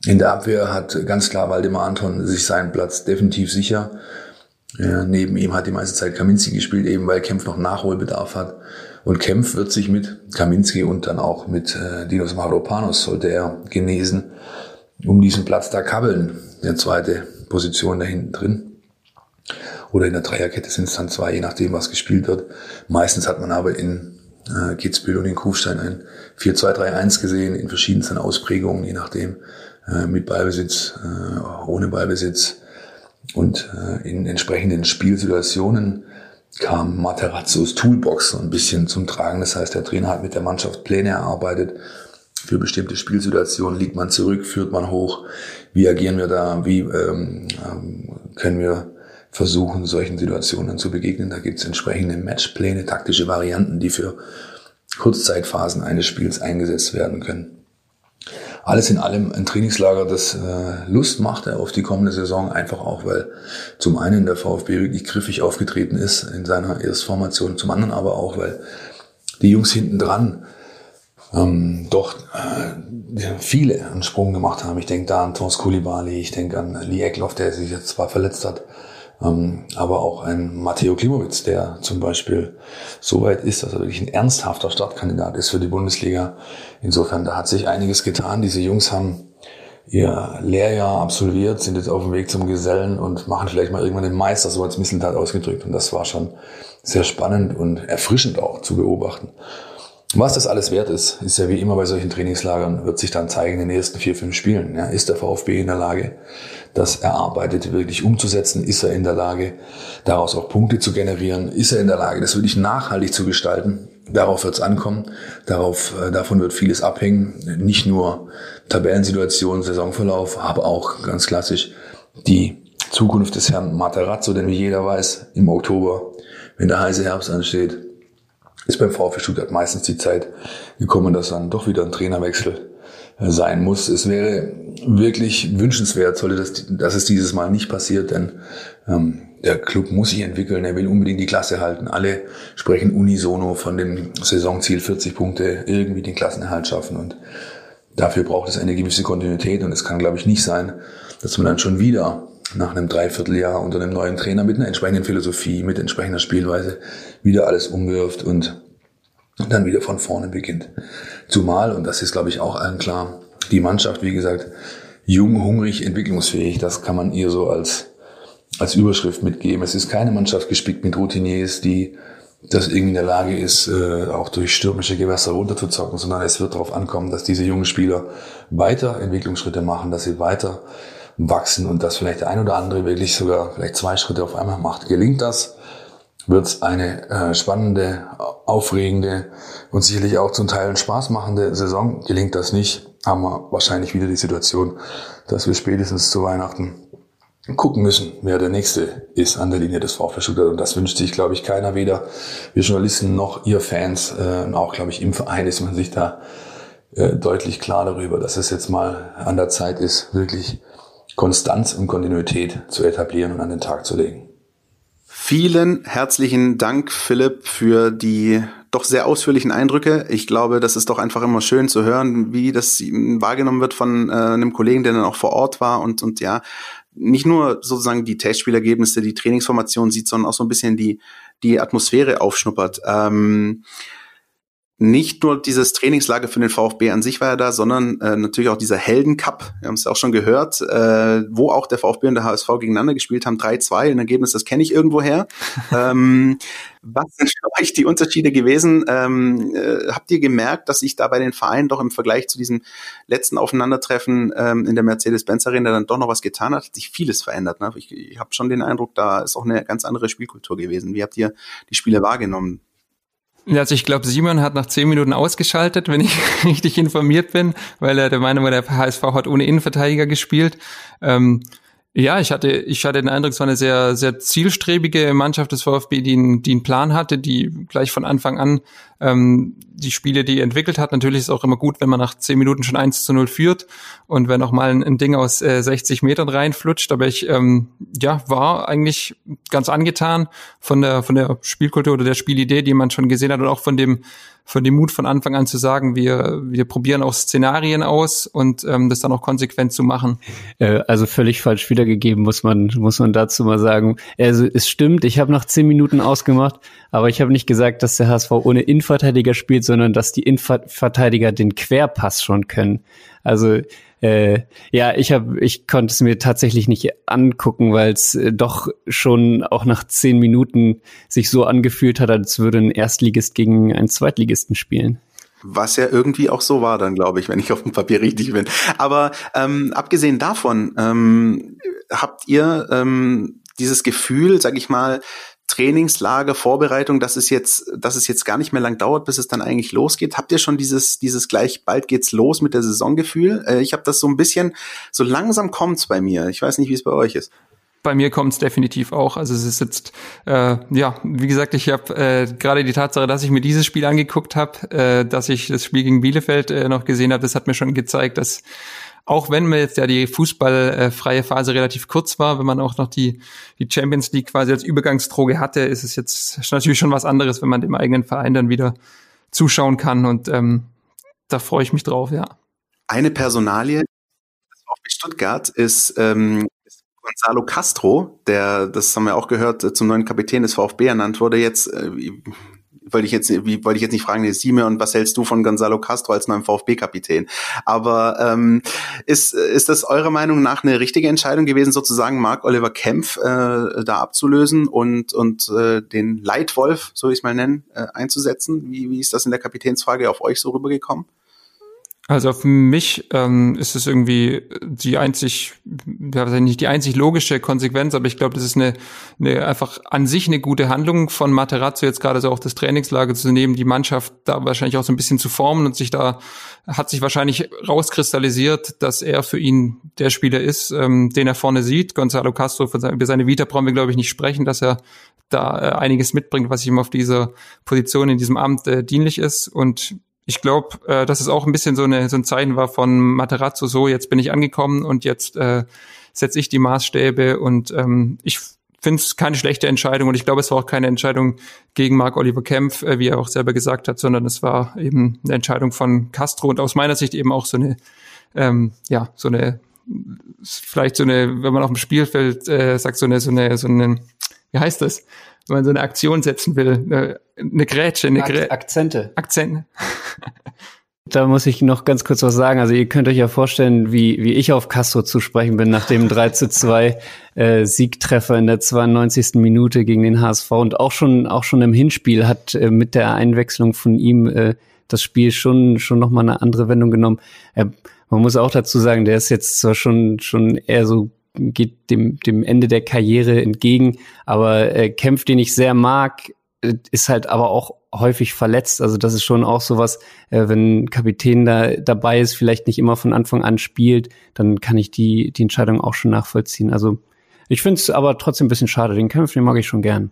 Speaker 5: In der Abwehr hat ganz klar Waldemar Anton sich seinen Platz definitiv sicher. Ja, neben ihm hat die meiste Zeit Kaminski gespielt, eben weil Kempf noch Nachholbedarf hat. Und Kempf wird sich mit Kaminski und dann auch mit äh, Dinos Mavropanos, sollte er genesen, um diesen Platz da kabbeln. Der zweite Position da hinten drin. Oder in der Dreierkette sind es dann zwei, je nachdem, was gespielt wird. Meistens hat man aber in äh, Kitzbühel und in Kufstein ein 4-2-3-1 gesehen, in verschiedensten Ausprägungen, je nachdem, äh, mit Ballbesitz, äh, ohne Ballbesitz. Und äh, in entsprechenden Spielsituationen kam Materazzos Toolbox so ein bisschen zum Tragen. Das heißt, der Trainer hat mit der Mannschaft Pläne erarbeitet. Für bestimmte Spielsituationen liegt man zurück, führt man hoch. Wie agieren wir da? Wie ähm, ähm können wir versuchen, solchen Situationen zu begegnen? Da gibt es entsprechende Matchpläne, taktische Varianten, die für Kurzzeitphasen eines Spiels eingesetzt werden können alles in allem ein Trainingslager, das äh, Lust machte auf die kommende Saison, einfach auch, weil zum einen der VfB wirklich griffig aufgetreten ist in seiner Erstformation, zum anderen aber auch, weil die Jungs hinten dran ähm, doch äh, viele einen Sprung gemacht haben. Ich denke da an Tons Koulibaly, ich denke an Lee Eckloff, der sich jetzt zwar verletzt hat, aber auch ein Matteo Klimowitz, der zum Beispiel so weit ist, dass er wirklich ein ernsthafter Startkandidat ist für die Bundesliga. Insofern, da hat sich einiges getan. Diese Jungs haben ihr Lehrjahr absolviert, sind jetzt auf dem Weg zum Gesellen und machen vielleicht mal irgendwann den Meister, so als Misseltat ausgedrückt. Und das war schon sehr spannend und erfrischend auch zu beobachten. Was das alles wert ist, ist ja wie immer bei solchen Trainingslagern, wird sich dann zeigen in den ersten vier, fünf Spielen. Ja, ist der VfB in der Lage, das Erarbeitete wirklich umzusetzen? Ist er in der Lage, daraus auch Punkte zu generieren? Ist er in der Lage, das wirklich nachhaltig zu gestalten? Darauf wird es ankommen. Darauf, äh, davon wird vieles abhängen. Nicht nur Tabellensituation, Saisonverlauf, aber auch ganz klassisch die Zukunft des Herrn Materazzo, denn wie jeder weiß, im Oktober, wenn der heiße Herbst ansteht, ist beim VfB Stuttgart meistens die Zeit gekommen, dass dann doch wieder ein Trainerwechsel sein muss. Es wäre wirklich wünschenswert, sollte das, dass es dieses Mal nicht passiert, denn ähm, der Club muss sich entwickeln, er will unbedingt die Klasse halten. Alle sprechen unisono von dem Saisonziel 40 Punkte, irgendwie den Klassenerhalt schaffen und dafür braucht es eine gewisse Kontinuität und es kann, glaube ich, nicht sein, dass man dann schon wieder nach einem Dreivierteljahr unter einem neuen Trainer mit einer entsprechenden Philosophie, mit entsprechender Spielweise wieder alles umwirft und dann wieder von vorne beginnt. Zumal, und das ist, glaube ich, auch allen klar, die Mannschaft, wie gesagt, jung, hungrig, entwicklungsfähig, das kann man ihr so als, als Überschrift mitgeben. Es ist keine Mannschaft gespickt mit Routiniers, die das irgendwie in der Lage ist, äh, auch durch stürmische Gewässer runterzuzocken, sondern es wird darauf ankommen, dass diese jungen Spieler weiter Entwicklungsschritte machen, dass sie weiter wachsen und dass vielleicht der ein oder andere wirklich sogar vielleicht zwei Schritte auf einmal macht. Gelingt das, wird es eine äh, spannende, aufregende und sicherlich auch zum Teil Spaß machende Saison. Gelingt das nicht, haben wir wahrscheinlich wieder die Situation, dass wir spätestens zu Weihnachten gucken müssen, wer der Nächste ist an der Linie des VfB Stuttgart. Und das wünscht sich, glaube ich, keiner, weder wir Journalisten noch ihr Fans. Äh, und auch, glaube ich, im Verein ist man sich da äh, deutlich klar darüber, dass es jetzt mal an der Zeit ist, wirklich Konstanz und Kontinuität zu etablieren und an den Tag zu legen.
Speaker 2: Vielen herzlichen Dank, Philipp, für die doch sehr ausführlichen Eindrücke. Ich glaube, das ist doch einfach immer schön zu hören, wie das wahrgenommen wird von äh, einem Kollegen, der dann auch vor Ort war und, und ja, nicht nur sozusagen die Testspielergebnisse, die Trainingsformation sieht, sondern auch so ein bisschen die, die Atmosphäre aufschnuppert. Ähm, nicht nur dieses Trainingslager für den VfB an sich war ja da, sondern äh, natürlich auch dieser Heldencup, wir haben es auch schon gehört, äh, wo auch der VfB und der HSV gegeneinander gespielt haben, 3-2, ein Ergebnis, das kenne ich irgendwoher. ähm, was sind für euch die Unterschiede gewesen? Ähm, äh, habt ihr gemerkt, dass sich da bei den Vereinen doch im Vergleich zu diesem letzten Aufeinandertreffen ähm, in der Mercedes-Benz Arena dann doch noch was getan hat? Hat sich vieles verändert. Ne? Ich, ich habe schon den Eindruck, da ist auch eine ganz andere Spielkultur gewesen. Wie habt ihr die Spiele wahrgenommen?
Speaker 3: Also ich glaube, Simon hat nach zehn Minuten ausgeschaltet, wenn ich richtig informiert bin, weil er der Meinung war, der HSV hat ohne Innenverteidiger gespielt. Ähm, ja, ich hatte, ich hatte den Eindruck, es war eine sehr, sehr zielstrebige Mannschaft des VfB, die, einen, die einen Plan hatte, die gleich von Anfang an ähm, die Spiele, die entwickelt hat. Natürlich ist es auch immer gut, wenn man nach zehn Minuten schon 1 zu 0 führt und wenn auch mal ein, ein Ding aus äh, 60 Metern reinflutscht. Aber ich ähm, ja, war eigentlich ganz angetan von der, von der Spielkultur oder der Spielidee, die man schon gesehen hat und auch von dem von dem Mut von Anfang an zu sagen, wir, wir probieren auch Szenarien aus und ähm, das dann auch konsequent zu machen.
Speaker 4: Äh, also völlig falsch wiedergegeben, muss man, muss man dazu mal sagen. Also es stimmt, ich habe nach zehn Minuten ausgemacht, aber ich habe nicht gesagt, dass der HSV ohne Innenverteidiger spielt, sondern dass die Innenverteidiger den Querpass schon können. Also äh, ja, ich habe, ich konnte es mir tatsächlich nicht angucken, weil es äh, doch schon auch nach zehn Minuten sich so angefühlt hat, als würde ein Erstligist gegen einen Zweitligisten spielen.
Speaker 2: Was ja irgendwie auch so war dann, glaube ich, wenn ich auf dem Papier richtig bin. Aber ähm, abgesehen davon, ähm, habt ihr ähm, dieses Gefühl, sag ich mal, Trainingslager, Vorbereitung, dass es jetzt, dass es jetzt gar nicht mehr lang dauert, bis es dann eigentlich losgeht. Habt ihr schon dieses, dieses gleich bald geht's los mit der Saisongefühl? Äh, ich habe das so ein bisschen, so langsam kommt's bei mir. Ich weiß nicht, wie es bei euch ist
Speaker 3: bei mir kommt es definitiv auch. Also es ist jetzt, äh, ja, wie gesagt, ich habe äh, gerade die Tatsache, dass ich mir dieses Spiel angeguckt habe, äh, dass ich das Spiel gegen Bielefeld äh, noch gesehen habe, das hat mir schon gezeigt, dass auch wenn mir jetzt ja die fußballfreie Phase relativ kurz war, wenn man auch noch die, die Champions League quasi als Übergangsdroge hatte, ist es jetzt natürlich schon was anderes, wenn man dem eigenen Verein dann wieder zuschauen kann. Und ähm, da freue ich mich drauf, ja.
Speaker 2: Eine Personalie des VfB Stuttgart ist ähm, Gonzalo Castro, der, das haben wir auch gehört, zum neuen Kapitän des VfB ernannt wurde. Jetzt äh, wollte ich jetzt, wie wollte ich jetzt nicht fragen, Sime und was hältst du von Gonzalo Castro als neuen VfB-Kapitän? Aber ähm, ist ist das eurer Meinung nach eine richtige Entscheidung gewesen, sozusagen Mark Oliver Kempf äh, da abzulösen und und äh, den Leitwolf, so ich es mal nennen, äh, einzusetzen? Wie wie ist das in der Kapitänsfrage auf euch so rübergekommen?
Speaker 3: Also für mich ähm, ist es irgendwie die einzig, ja, nicht die einzig logische Konsequenz, aber ich glaube, das ist eine, eine einfach an sich eine gute Handlung von Materazzo jetzt gerade so auch das Trainingslager zu nehmen, die Mannschaft da wahrscheinlich auch so ein bisschen zu formen und sich da hat sich wahrscheinlich rauskristallisiert, dass er für ihn der Spieler ist, ähm, den er vorne sieht. Gonzalo Castro, über seine Vita brauchen wir glaube ich nicht sprechen, dass er da äh, einiges mitbringt, was ihm auf dieser Position in diesem Amt äh, dienlich ist und ich glaube, äh, dass es auch ein bisschen so, eine, so ein Zeichen war von Materazzo, so jetzt bin ich angekommen und jetzt äh, setze ich die Maßstäbe und ähm, ich finde es keine schlechte Entscheidung und ich glaube, es war auch keine Entscheidung gegen Marc Oliver Kempf, äh, wie er auch selber gesagt hat, sondern es war eben eine Entscheidung von Castro und aus meiner Sicht eben auch so eine, ähm, ja, so eine, vielleicht so eine, wenn man auf dem Spielfeld äh, sagt, so eine, so eine, so eine, wie heißt das? Wenn man so eine Aktion setzen will, eine, Grätsche, eine Grä
Speaker 4: Akzente.
Speaker 3: Akzente.
Speaker 4: Da muss ich noch ganz kurz was sagen. Also ihr könnt euch ja vorstellen, wie, wie ich auf Castro zu sprechen bin nach dem 3 zu 2 äh, Siegtreffer in der 92. Minute gegen den HSV und auch schon, auch schon im Hinspiel hat äh, mit der Einwechslung von ihm äh, das Spiel schon, schon nochmal eine andere Wendung genommen. Äh, man muss auch dazu sagen, der ist jetzt zwar schon, schon eher so geht dem, dem Ende der Karriere entgegen. Aber äh, Kempf, den ich sehr mag, äh, ist halt aber auch häufig verletzt. Also das ist schon auch sowas, äh, wenn Kapitän da dabei ist, vielleicht nicht immer von Anfang an spielt, dann kann ich die, die Entscheidung auch schon nachvollziehen. Also ich finde es aber trotzdem ein bisschen schade. Den Kampf, den mag ich schon gern.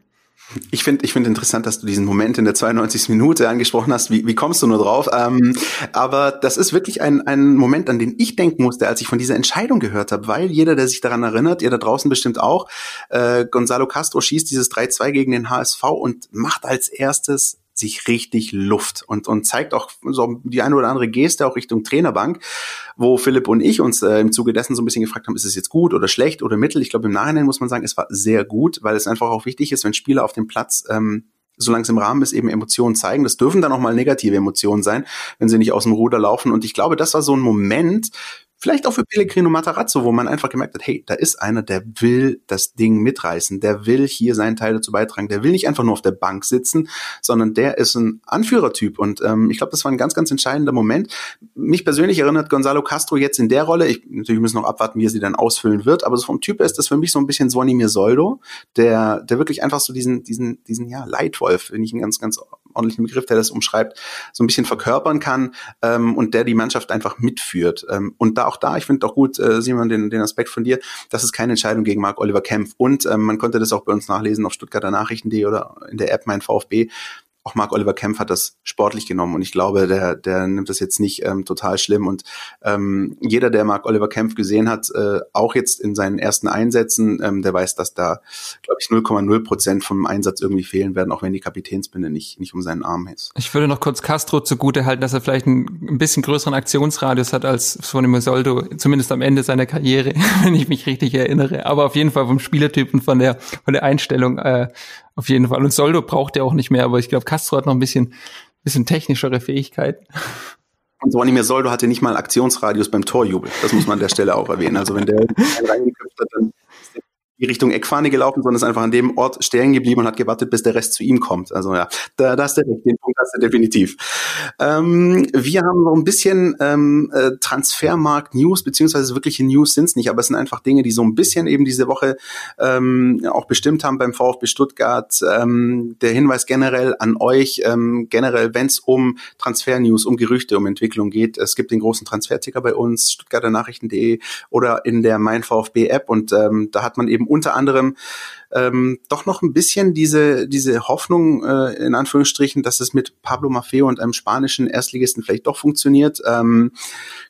Speaker 2: Ich finde ich finde interessant, dass du diesen Moment in der 92. Minute angesprochen hast. Wie, wie kommst du nur drauf? Ähm, aber das ist wirklich ein, ein Moment, an den ich denken musste, als ich von dieser Entscheidung gehört habe, weil jeder, der sich daran erinnert, ihr da draußen bestimmt auch, äh, Gonzalo Castro schießt dieses 3-2 gegen den HSV und macht als erstes sich richtig Luft und, und zeigt auch so die eine oder andere Geste auch Richtung Trainerbank, wo Philipp und ich uns äh, im Zuge dessen so ein bisschen gefragt haben, ist es jetzt gut oder schlecht oder mittel? Ich glaube, im Nachhinein muss man sagen, es war sehr gut, weil es einfach auch wichtig ist, wenn Spieler auf dem Platz ähm, solange es im Rahmen ist, eben Emotionen zeigen. Das dürfen dann auch mal negative Emotionen sein, wenn sie nicht aus dem Ruder laufen. Und ich glaube, das war so ein Moment, Vielleicht auch für Pellegrino Matarazzo, wo man einfach gemerkt hat, hey, da ist einer, der will das Ding mitreißen, der will hier seinen Teil dazu beitragen, der will nicht einfach nur auf der Bank sitzen, sondern der ist ein Anführertyp. Und ähm, ich glaube, das war ein ganz, ganz entscheidender Moment. Mich persönlich erinnert Gonzalo Castro jetzt in der Rolle, ich natürlich müssen noch abwarten, wie er sie dann ausfüllen wird, aber so vom Typ ist das für mich so ein bisschen Svonimir Soldo, der, der wirklich einfach so diesen, diesen, diesen, ja, Leitwolf, finde ich einen ganz, ganz ordentlichen Begriff, der das umschreibt, so ein bisschen verkörpern kann ähm, und der die Mannschaft einfach mitführt. Ähm, und da auch da, ich finde auch gut, äh, Simon, den, den Aspekt von dir, das ist keine Entscheidung gegen Marc Oliver Kempf. Und ähm, man konnte das auch bei uns nachlesen auf Stuttgarter Nachrichten.de oder in der App Mein VfB auch Marc Oliver Kempf hat das sportlich genommen und ich glaube, der, der nimmt das jetzt nicht ähm, total schlimm und ähm, jeder, der Marc Oliver Kempf gesehen hat, äh, auch jetzt in seinen ersten Einsätzen, ähm, der weiß, dass da, glaube ich, 0,0 Prozent vom Einsatz irgendwie fehlen werden, auch wenn die Kapitänsbinde nicht, nicht um seinen Arm ist.
Speaker 3: Ich würde noch kurz Castro zugute halten, dass er vielleicht einen, ein bisschen größeren Aktionsradius hat als Sonny Soldo, zumindest am Ende seiner Karriere, wenn ich mich richtig erinnere. Aber auf jeden Fall vom Spielertypen, von der, von der Einstellung äh, auf jeden Fall. Und Soldo braucht er auch nicht mehr, aber ich glaube, Castro hat noch ein bisschen, bisschen technischere Fähigkeiten.
Speaker 2: Und so nicht mehr Soldo hatte nicht mal Aktionsradius beim Torjubel. Das muss man an der Stelle auch erwähnen. Also wenn der reingeköpft hat, dann die Richtung Eckfahne gelaufen, sondern ist einfach an dem Ort stehen geblieben und hat gewartet, bis der Rest zu ihm kommt. Also ja, da, da hast du den Punkt hast du definitiv. Ähm, wir haben noch ein bisschen ähm, äh, Transfermarkt-News, beziehungsweise wirkliche News sind es nicht, aber es sind einfach Dinge, die so ein bisschen eben diese Woche ähm, auch bestimmt haben beim VfB Stuttgart. Ähm, der Hinweis generell an euch, ähm, generell, wenn es um Transfer-News, um Gerüchte, um Entwicklung geht, es gibt den großen Transferticker bei uns, stuttgarter Nachrichten.de oder in der Mein VfB-App und ähm, da hat man eben unter anderem ähm, doch noch ein bisschen diese, diese Hoffnung, äh, in Anführungsstrichen, dass es mit Pablo Maffeo und einem spanischen Erstligisten vielleicht doch funktioniert. Ähm,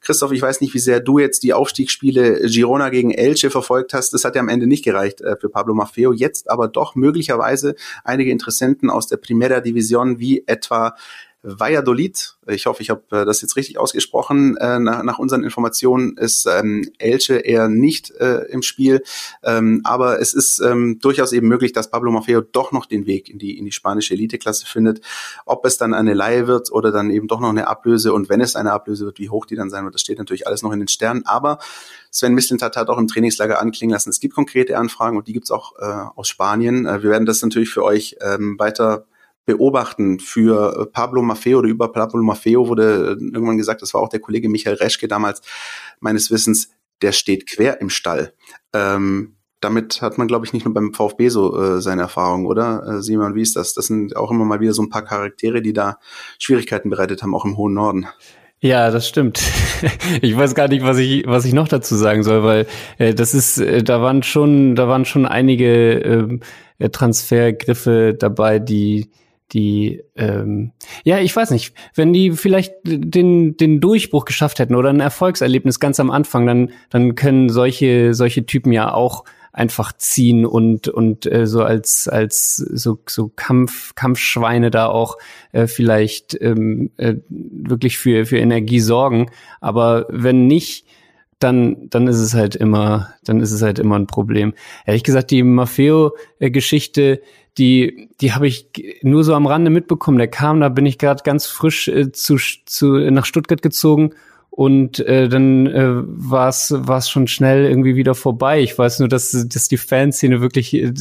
Speaker 2: Christoph, ich weiß nicht, wie sehr du jetzt die Aufstiegsspiele Girona gegen Elche verfolgt hast. Das hat ja am Ende nicht gereicht äh, für Pablo Maffeo. Jetzt aber doch möglicherweise einige Interessenten aus der Primera Division, wie etwa Valladolid, ich hoffe, ich habe äh, das jetzt richtig ausgesprochen, äh, nach, nach unseren Informationen ist ähm, Elche eher nicht äh, im Spiel, ähm, aber es ist ähm, durchaus eben möglich, dass Pablo Maffeo doch noch den Weg in die, in die spanische Eliteklasse findet. Ob es dann eine Laie wird oder dann eben doch noch eine Ablöse und wenn es eine Ablöse wird, wie hoch die dann sein wird, das steht natürlich alles noch in den Sternen, aber Sven Mislintat hat auch im Trainingslager anklingen lassen, es gibt konkrete Anfragen und die gibt es auch äh, aus Spanien. Äh, wir werden das natürlich für euch ähm, weiter beobachten für äh, Pablo Maffeo oder über Pablo Maffeo wurde äh, irgendwann gesagt, das war auch der Kollege Michael Reschke damals meines Wissens, der steht quer im Stall. Ähm, damit hat man, glaube ich, nicht nur beim VfB so äh, seine Erfahrung, oder? Äh, Simon, wie ist das? Das sind auch immer mal wieder so ein paar Charaktere, die da Schwierigkeiten bereitet haben, auch im hohen Norden.
Speaker 4: Ja, das stimmt. Ich weiß gar nicht, was ich was ich noch dazu sagen soll, weil äh, das ist, äh, da waren schon, da waren schon einige äh, Transfergriffe dabei, die die, ähm, ja, ich weiß nicht, wenn die vielleicht den, den Durchbruch geschafft hätten oder ein Erfolgserlebnis ganz am Anfang, dann, dann können solche, solche Typen ja auch einfach ziehen und und äh, so als als so so Kampf Kampfschweine da auch äh, vielleicht ähm, äh, wirklich für für Energie sorgen. Aber wenn nicht dann dann ist es halt immer dann ist es halt immer ein Problem. Ehrlich gesagt die Maffeo Geschichte die, die habe ich nur so am Rande mitbekommen. Der kam, da bin ich gerade ganz frisch äh, zu, zu, nach Stuttgart gezogen und äh, dann äh, war es schon schnell irgendwie wieder vorbei. Ich weiß nur, dass, dass die Fanszene wirklich äh,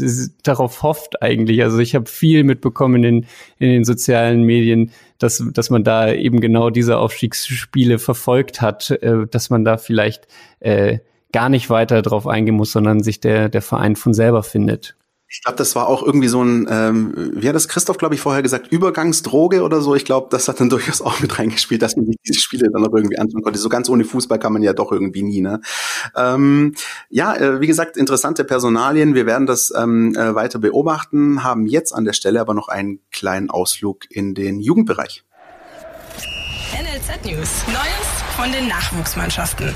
Speaker 4: darauf hofft eigentlich. Also ich habe viel mitbekommen in den, in den sozialen Medien, dass, dass man da eben genau diese Aufstiegsspiele verfolgt hat, äh, dass man da vielleicht äh, gar nicht weiter drauf eingehen muss, sondern sich der, der Verein von selber findet.
Speaker 2: Ich glaube, das war auch irgendwie so ein, ähm, wie hat das Christoph, glaube ich, vorher gesagt, Übergangsdroge oder so. Ich glaube, das hat dann durchaus auch mit reingespielt, dass man sich diese Spiele dann auch irgendwie anschauen konnte. So ganz ohne Fußball kann man ja doch irgendwie nie. Ne? Ähm, ja, äh, wie gesagt, interessante Personalien. Wir werden das ähm, äh, weiter beobachten, haben jetzt an der Stelle aber noch einen kleinen Ausflug in den Jugendbereich.
Speaker 1: NLZ News. Neues von den Nachwuchsmannschaften.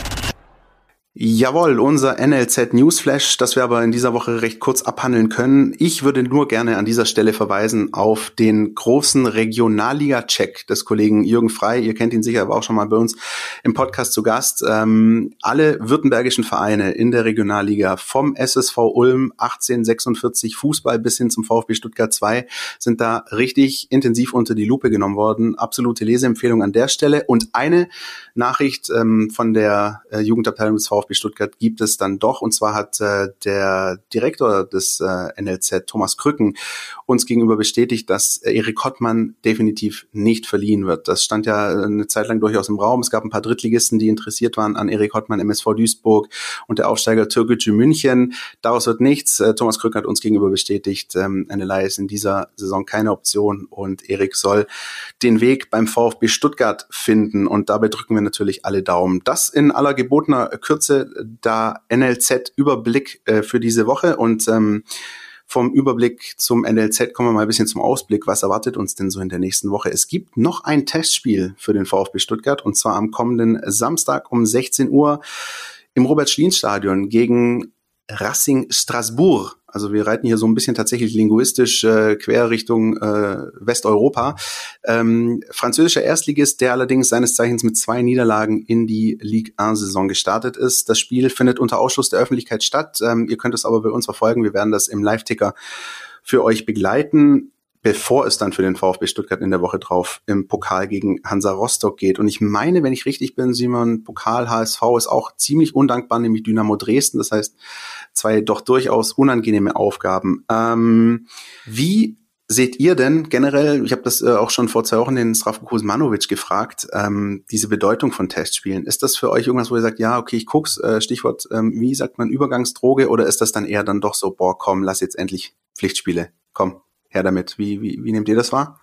Speaker 2: Jawohl, unser NLZ Newsflash, das wir aber in dieser Woche recht kurz abhandeln können. Ich würde nur gerne an dieser Stelle verweisen auf den großen Regionalliga-Check des Kollegen Jürgen Frei. Ihr kennt ihn sicher, war auch schon mal bei uns im Podcast zu Gast. Ähm, alle württembergischen Vereine in der Regionalliga vom SSV Ulm 1846 Fußball bis hin zum VfB Stuttgart 2 sind da richtig intensiv unter die Lupe genommen worden. Absolute Leseempfehlung an der Stelle. Und eine Nachricht ähm, von der äh, Jugendabteilung des VfB Stuttgart gibt es dann doch. Und zwar hat äh, der Direktor des äh, NLZ, Thomas Krücken, uns gegenüber bestätigt, dass Erik Hottmann definitiv nicht verliehen wird. Das stand ja äh, eine Zeit lang durchaus im Raum. Es gab ein paar Drittligisten, die interessiert waren an Erik Hottmann, MSV Duisburg und der Aufsteiger Türkgücü München. Daraus wird nichts. Äh, Thomas Krücken hat uns gegenüber bestätigt, ähm, Leihe ist in dieser Saison keine Option und Erik soll den Weg beim VfB Stuttgart finden. Und dabei drücken wir natürlich alle Daumen. Das in aller gebotener Kürze, da NLZ-Überblick äh, für diese Woche und ähm, vom Überblick zum NLZ kommen wir mal ein bisschen zum Ausblick. Was erwartet uns denn so in der nächsten Woche? Es gibt noch ein Testspiel für den VfB Stuttgart und zwar am kommenden Samstag um 16 Uhr im Robert-Schlien-Stadion gegen Racing Strasbourg. Also wir reiten hier so ein bisschen tatsächlich linguistisch äh, quer Richtung äh, Westeuropa. Ähm, französischer Erstligist, der allerdings seines Zeichens mit zwei Niederlagen in die Ligue 1-Saison gestartet ist. Das Spiel findet unter Ausschluss der Öffentlichkeit statt. Ähm, ihr könnt es aber bei uns verfolgen. Wir werden das im Live-Ticker für euch begleiten bevor es dann für den VfB Stuttgart in der Woche drauf im Pokal gegen Hansa Rostock geht. Und ich meine, wenn ich richtig bin, Simon, Pokal HSV ist auch ziemlich undankbar, nämlich Dynamo Dresden. Das heißt, zwei doch durchaus unangenehme Aufgaben. Ähm, wie seht ihr denn generell, ich habe das äh, auch schon vor zwei Wochen den Strafko Kuzmanovic gefragt, ähm, diese Bedeutung von Testspielen. Ist das für euch irgendwas, wo ihr sagt, ja, okay, ich guck's, äh, Stichwort, ähm, wie sagt man, Übergangsdroge, oder ist das dann eher dann doch so, boah, komm, lass jetzt endlich Pflichtspiele, komm, her damit. Wie, wie, wie nehmt ihr das wahr?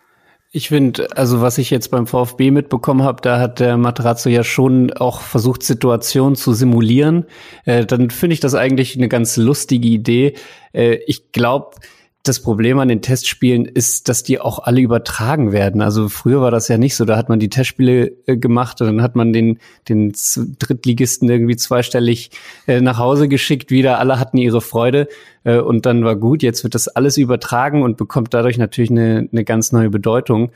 Speaker 4: Ich finde, also was ich jetzt beim VfB mitbekommen habe, da hat der Materazzo ja schon auch versucht, Situationen zu simulieren. Äh, dann finde ich das eigentlich eine ganz lustige Idee. Äh, ich glaube, das Problem an den Testspielen ist, dass die auch alle übertragen werden. Also früher war das ja nicht so. Da hat man die Testspiele äh, gemacht und dann hat man den, den Drittligisten irgendwie zweistellig äh, nach Hause geschickt wieder. Alle hatten ihre Freude äh, und dann war gut. Jetzt wird das alles übertragen und bekommt dadurch natürlich eine, eine ganz neue Bedeutung.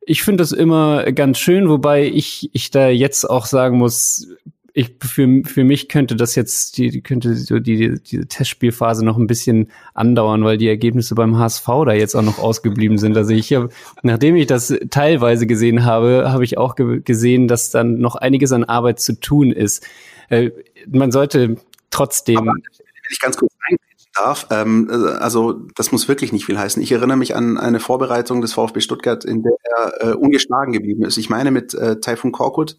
Speaker 4: Ich finde das immer ganz schön, wobei ich, ich da jetzt auch sagen muss, ich, für, für mich könnte das jetzt, die, könnte so die, diese Testspielphase noch ein bisschen andauern, weil die Ergebnisse beim HSV da jetzt auch noch ausgeblieben sind. Also ich habe, nachdem ich das teilweise gesehen habe, habe ich auch ge gesehen, dass dann noch einiges an Arbeit zu tun ist. Äh, man sollte trotzdem. Aber,
Speaker 2: wenn ich ganz kurz darf, ähm, also das muss wirklich nicht viel heißen. Ich erinnere mich an eine Vorbereitung des VfB Stuttgart, in der er äh, ungeschlagen geblieben ist. Ich meine mit äh, Taifun Korkut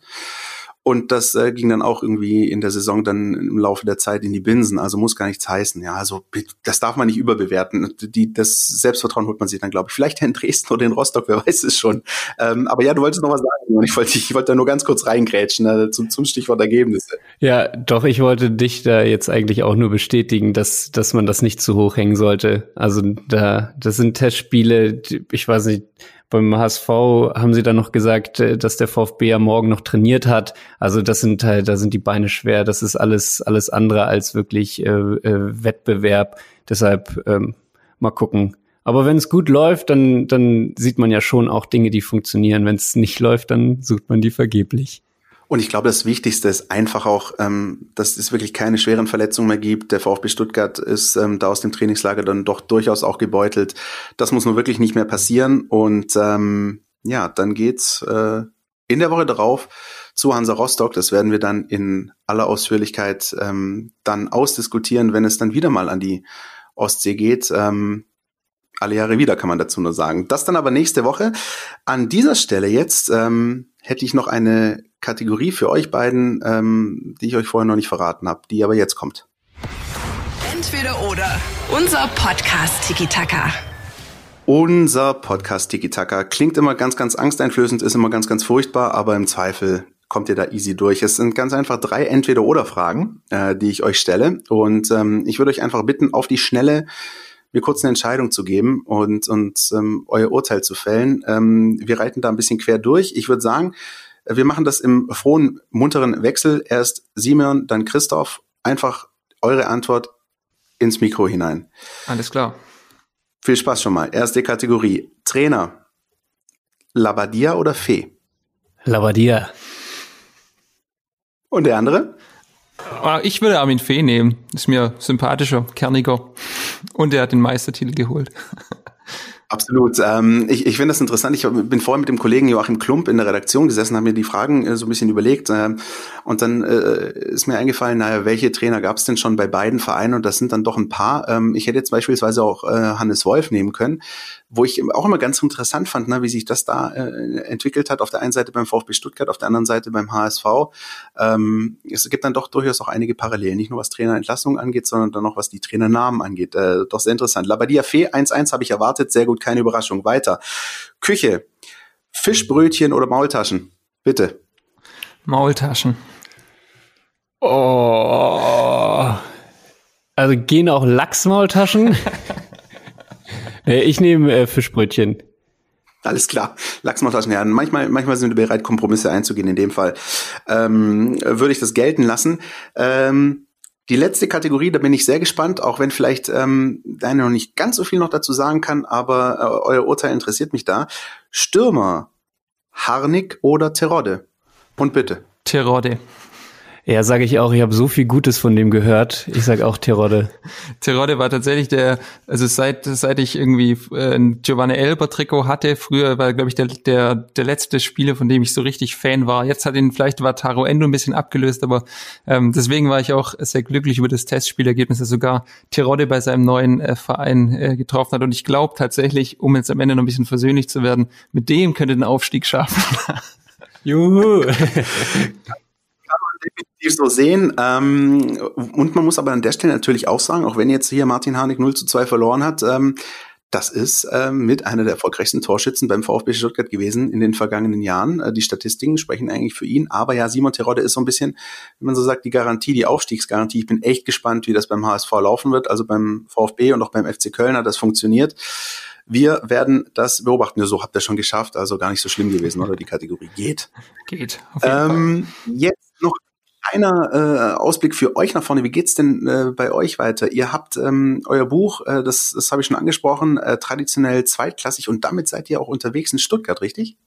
Speaker 2: und das äh, ging dann auch irgendwie in der Saison dann im Laufe der Zeit in die Binsen. Also muss gar nichts heißen. Ja, also das darf man nicht überbewerten. Die, das Selbstvertrauen holt man sich dann, glaube ich, vielleicht in Dresden oder in Rostock, wer weiß es schon. Ähm, aber ja, du wolltest noch was sagen. Und ich wollte, ich wollte da nur ganz kurz reingrätschen ne, zum, zum Stichwort Ergebnisse.
Speaker 4: Ja, doch, ich wollte dich da jetzt eigentlich auch nur bestätigen, dass, dass man das nicht zu hoch hängen sollte. Also da, das sind Testspiele, ich weiß nicht, beim HSV haben sie dann noch gesagt, äh, dass der VfB ja morgen noch trainiert hat. Also das sind halt, da sind die Beine schwer. Das ist alles, alles andere als wirklich äh, äh, Wettbewerb. Deshalb ähm, mal gucken. Aber wenn es gut läuft, dann, dann sieht man ja schon auch Dinge, die funktionieren. Wenn es nicht läuft, dann sucht man die vergeblich.
Speaker 2: Und ich glaube, das Wichtigste ist einfach auch, ähm, dass es wirklich keine schweren Verletzungen mehr gibt. Der VfB Stuttgart ist ähm, da aus dem Trainingslager dann doch durchaus auch gebeutelt. Das muss nur wirklich nicht mehr passieren. Und ähm, ja, dann geht's äh, in der Woche darauf zu Hansa Rostock. Das werden wir dann in aller Ausführlichkeit ähm, dann ausdiskutieren, wenn es dann wieder mal an die Ostsee geht. Ähm, alle Jahre wieder, kann man dazu nur sagen. Das dann aber nächste Woche. An dieser Stelle jetzt ähm, hätte ich noch eine Kategorie für euch beiden, ähm, die ich euch vorher noch nicht verraten habe, die aber jetzt kommt.
Speaker 1: Entweder oder. Unser Podcast Tiki Taka.
Speaker 2: Unser Podcast Tiki Taka klingt immer ganz, ganz angsteinflößend, ist immer ganz, ganz furchtbar, aber im Zweifel kommt ihr da easy durch. Es sind ganz einfach drei Entweder-Oder-Fragen, äh, die ich euch stelle. Und ähm, ich würde euch einfach bitten, auf die Schnelle mir kurz eine Entscheidung zu geben und, und ähm, euer Urteil zu fällen. Ähm, wir reiten da ein bisschen quer durch. Ich würde sagen, wir machen das im frohen, munteren Wechsel. Erst Simon, dann Christoph. Einfach eure Antwort ins Mikro hinein.
Speaker 3: Alles klar.
Speaker 2: Viel Spaß schon mal. Erste Kategorie. Trainer. Labadia oder Fee?
Speaker 4: Labadia.
Speaker 2: Und der andere?
Speaker 3: Ah, ich würde Armin Fee nehmen. Ist mir sympathischer, kerniger. Und er hat den Meistertitel geholt.
Speaker 2: Absolut. Ähm, ich ich finde das interessant. Ich bin vorher mit dem Kollegen Joachim Klump in der Redaktion gesessen, habe mir die Fragen äh, so ein bisschen überlegt. Äh, und dann äh, ist mir eingefallen, naja, welche Trainer gab es denn schon bei beiden Vereinen? Und das sind dann doch ein paar. Ähm, ich hätte jetzt beispielsweise auch äh, Hannes Wolf nehmen können, wo ich auch immer ganz interessant fand, ne, wie sich das da äh, entwickelt hat. Auf der einen Seite beim VfB Stuttgart, auf der anderen Seite beim HSV. Ähm, es gibt dann doch durchaus auch einige Parallelen, nicht nur was Trainerentlassung angeht, sondern dann noch was die Trainernamen angeht. Äh, doch sehr interessant. Labadia Fee 1-1 habe ich erwartet. Sehr gut, keine Überraschung. Weiter. Küche. Fischbrötchen oder Maultaschen? Bitte.
Speaker 3: Maultaschen.
Speaker 4: Oh. Also gehen auch Lachsmaultaschen? Nee, ich nehme äh, Fischbrötchen.
Speaker 2: Alles klar. Lachsmaultaschen, ja. Manchmal, manchmal sind wir bereit, Kompromisse einzugehen. In dem Fall ähm, würde ich das gelten lassen. Ähm, die letzte Kategorie, da bin ich sehr gespannt, auch wenn vielleicht ähm, deine noch nicht ganz so viel noch dazu sagen kann, aber äh, euer Urteil interessiert mich da. Stürmer, Harnik oder Terodde? Und bitte.
Speaker 3: Terodde.
Speaker 4: Ja, sage ich auch. Ich habe so viel Gutes von dem gehört. Ich sage auch Terodde.
Speaker 3: Terodde war tatsächlich der, also seit seit ich irgendwie äh, ein Giovanni Elber Trikot hatte, früher war glaube ich der der der letzte Spieler, von dem ich so richtig Fan war. Jetzt hat ihn vielleicht war Taro Endo ein bisschen abgelöst, aber ähm, deswegen war ich auch sehr glücklich über das Testspielergebnis, dass sogar Terodde bei seinem neuen äh, Verein äh, getroffen hat. Und ich glaube tatsächlich, um jetzt am Ende noch ein bisschen versöhnlich zu werden, mit dem könnte den Aufstieg schaffen.
Speaker 4: Juhu.
Speaker 2: definitiv so sehen. Ähm, und man muss aber an der Stelle natürlich auch sagen, auch wenn jetzt hier Martin Harnik 0 zu 2 verloren hat, ähm, das ist ähm, mit einer der erfolgreichsten Torschützen beim VfB Stuttgart gewesen in den vergangenen Jahren. Äh, die Statistiken sprechen eigentlich für ihn. Aber ja, Simon Terodde ist so ein bisschen, wie man so sagt, die Garantie, die Aufstiegsgarantie. Ich bin echt gespannt, wie das beim HSV laufen wird. Also beim VfB und auch beim FC Köln hat das funktioniert. Wir werden das beobachten. Ja, so habt ihr schon geschafft. Also gar nicht so schlimm gewesen, oder? Die Kategorie geht.
Speaker 3: Geht.
Speaker 2: Auf jeden ähm, Fall. Jetzt kleiner äh, Ausblick für euch nach vorne. Wie geht's denn äh, bei euch weiter? Ihr habt ähm, euer Buch, äh, das, das habe ich schon angesprochen, äh, traditionell zweitklassig und damit seid ihr auch unterwegs in Stuttgart, richtig?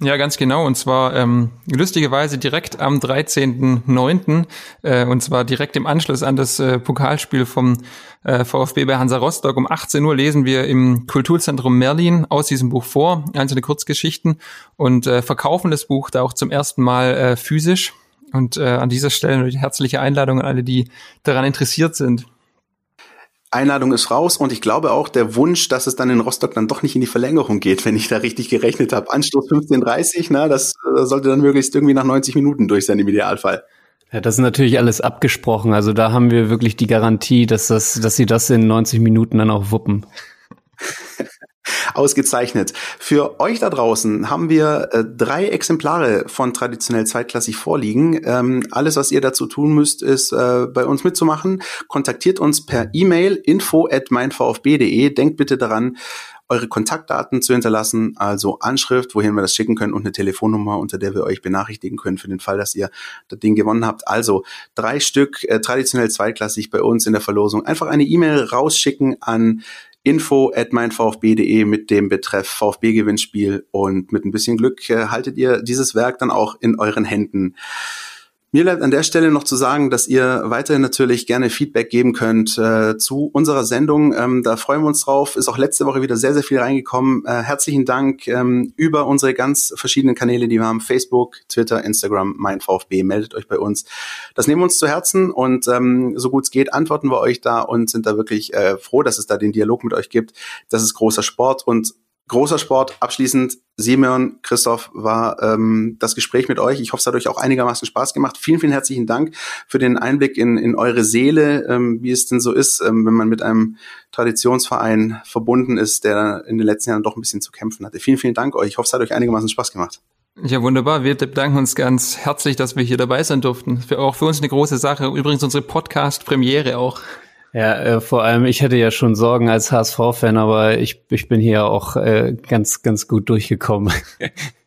Speaker 3: Ja, ganz genau. Und zwar ähm, lustigerweise direkt am 13.09. Äh, und zwar direkt im Anschluss an das äh, Pokalspiel vom äh, VfB bei Hansa Rostock. Um 18 Uhr lesen wir im Kulturzentrum Merlin aus diesem Buch vor, einzelne Kurzgeschichten und äh, verkaufen das Buch da auch zum ersten Mal äh, physisch. Und äh, an dieser Stelle eine herzliche Einladung an alle, die daran interessiert sind.
Speaker 2: Einladung ist raus und ich glaube auch der Wunsch, dass es dann in Rostock dann doch nicht in die Verlängerung geht, wenn ich da richtig gerechnet habe. Anstoß 15.30, na, das äh, sollte dann möglichst irgendwie nach 90 Minuten durch sein im Idealfall.
Speaker 4: Ja, das ist natürlich alles abgesprochen. Also da haben wir wirklich die Garantie, dass das, dass sie das in 90 Minuten dann auch wuppen.
Speaker 2: Ausgezeichnet. Für euch da draußen haben wir äh, drei Exemplare von traditionell zweitklassig vorliegen. Ähm, alles, was ihr dazu tun müsst, ist äh, bei uns mitzumachen. Kontaktiert uns per E-Mail info at meinvfb.de. Denkt bitte daran, eure Kontaktdaten zu hinterlassen, also Anschrift, wohin wir das schicken können und eine Telefonnummer, unter der wir euch benachrichtigen können für den Fall, dass ihr das Ding gewonnen habt. Also drei Stück, äh, traditionell zweitklassig bei uns in der Verlosung. Einfach eine E-Mail rausschicken an info at meinvfb.de mit dem Betreff VfB-Gewinnspiel und mit ein bisschen Glück äh, haltet ihr dieses Werk dann auch in euren Händen. Mir bleibt an der Stelle noch zu sagen, dass ihr weiterhin natürlich gerne Feedback geben könnt äh, zu unserer Sendung. Ähm, da freuen wir uns drauf. Ist auch letzte Woche wieder sehr, sehr viel reingekommen. Äh, herzlichen Dank ähm, über unsere ganz verschiedenen Kanäle, die wir haben. Facebook, Twitter, Instagram, mein VfB. Meldet euch bei uns. Das nehmen wir uns zu Herzen und ähm, so gut es geht, antworten wir euch da und sind da wirklich äh, froh, dass es da den Dialog mit euch gibt. Das ist großer Sport und großer Sport. Abschließend, Simeon, Christoph, war ähm, das Gespräch mit euch. Ich hoffe, es hat euch auch einigermaßen Spaß gemacht. Vielen, vielen herzlichen Dank für den Einblick in, in eure Seele, ähm, wie es denn so ist, ähm, wenn man mit einem Traditionsverein verbunden ist, der in den letzten Jahren doch ein bisschen zu kämpfen hatte. Vielen, vielen Dank euch. Ich hoffe, es hat euch einigermaßen Spaß gemacht.
Speaker 3: Ja, wunderbar. Wir bedanken uns ganz herzlich, dass wir hier dabei sein durften. Für, auch für uns eine große Sache. Übrigens unsere Podcast-Premiere auch.
Speaker 4: Ja, äh, vor allem, ich hätte ja schon Sorgen als HSV-Fan, aber ich, ich bin hier auch äh, ganz, ganz gut durchgekommen.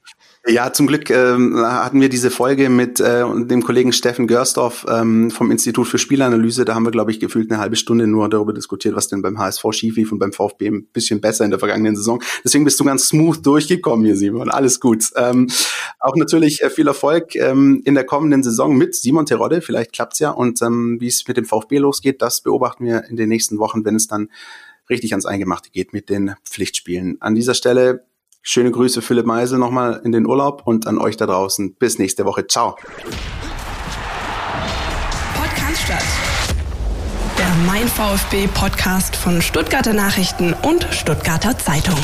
Speaker 2: Ja, zum Glück ähm, hatten wir diese Folge mit äh, dem Kollegen Steffen Görsdorf ähm, vom Institut für Spielanalyse. Da haben wir, glaube ich, gefühlt eine halbe Stunde nur darüber diskutiert, was denn beim HSV schief lief und beim VfB ein bisschen besser in der vergangenen Saison. Deswegen bist du ganz smooth durchgekommen hier, Simon. Alles gut. Ähm, auch natürlich äh, viel Erfolg ähm, in der kommenden Saison mit Simon Terodde. Vielleicht klappt's ja. Und ähm, wie es mit dem VfB losgeht, das beobachten wir in den nächsten Wochen, wenn es dann richtig ans Eingemachte geht mit den Pflichtspielen. An dieser Stelle Schöne Grüße, Philipp Meisel, nochmal in den Urlaub und an euch da draußen. Bis nächste Woche. Ciao.
Speaker 1: Podcast statt. Der Mein VfB Podcast von Stuttgarter Nachrichten und Stuttgarter Zeitung.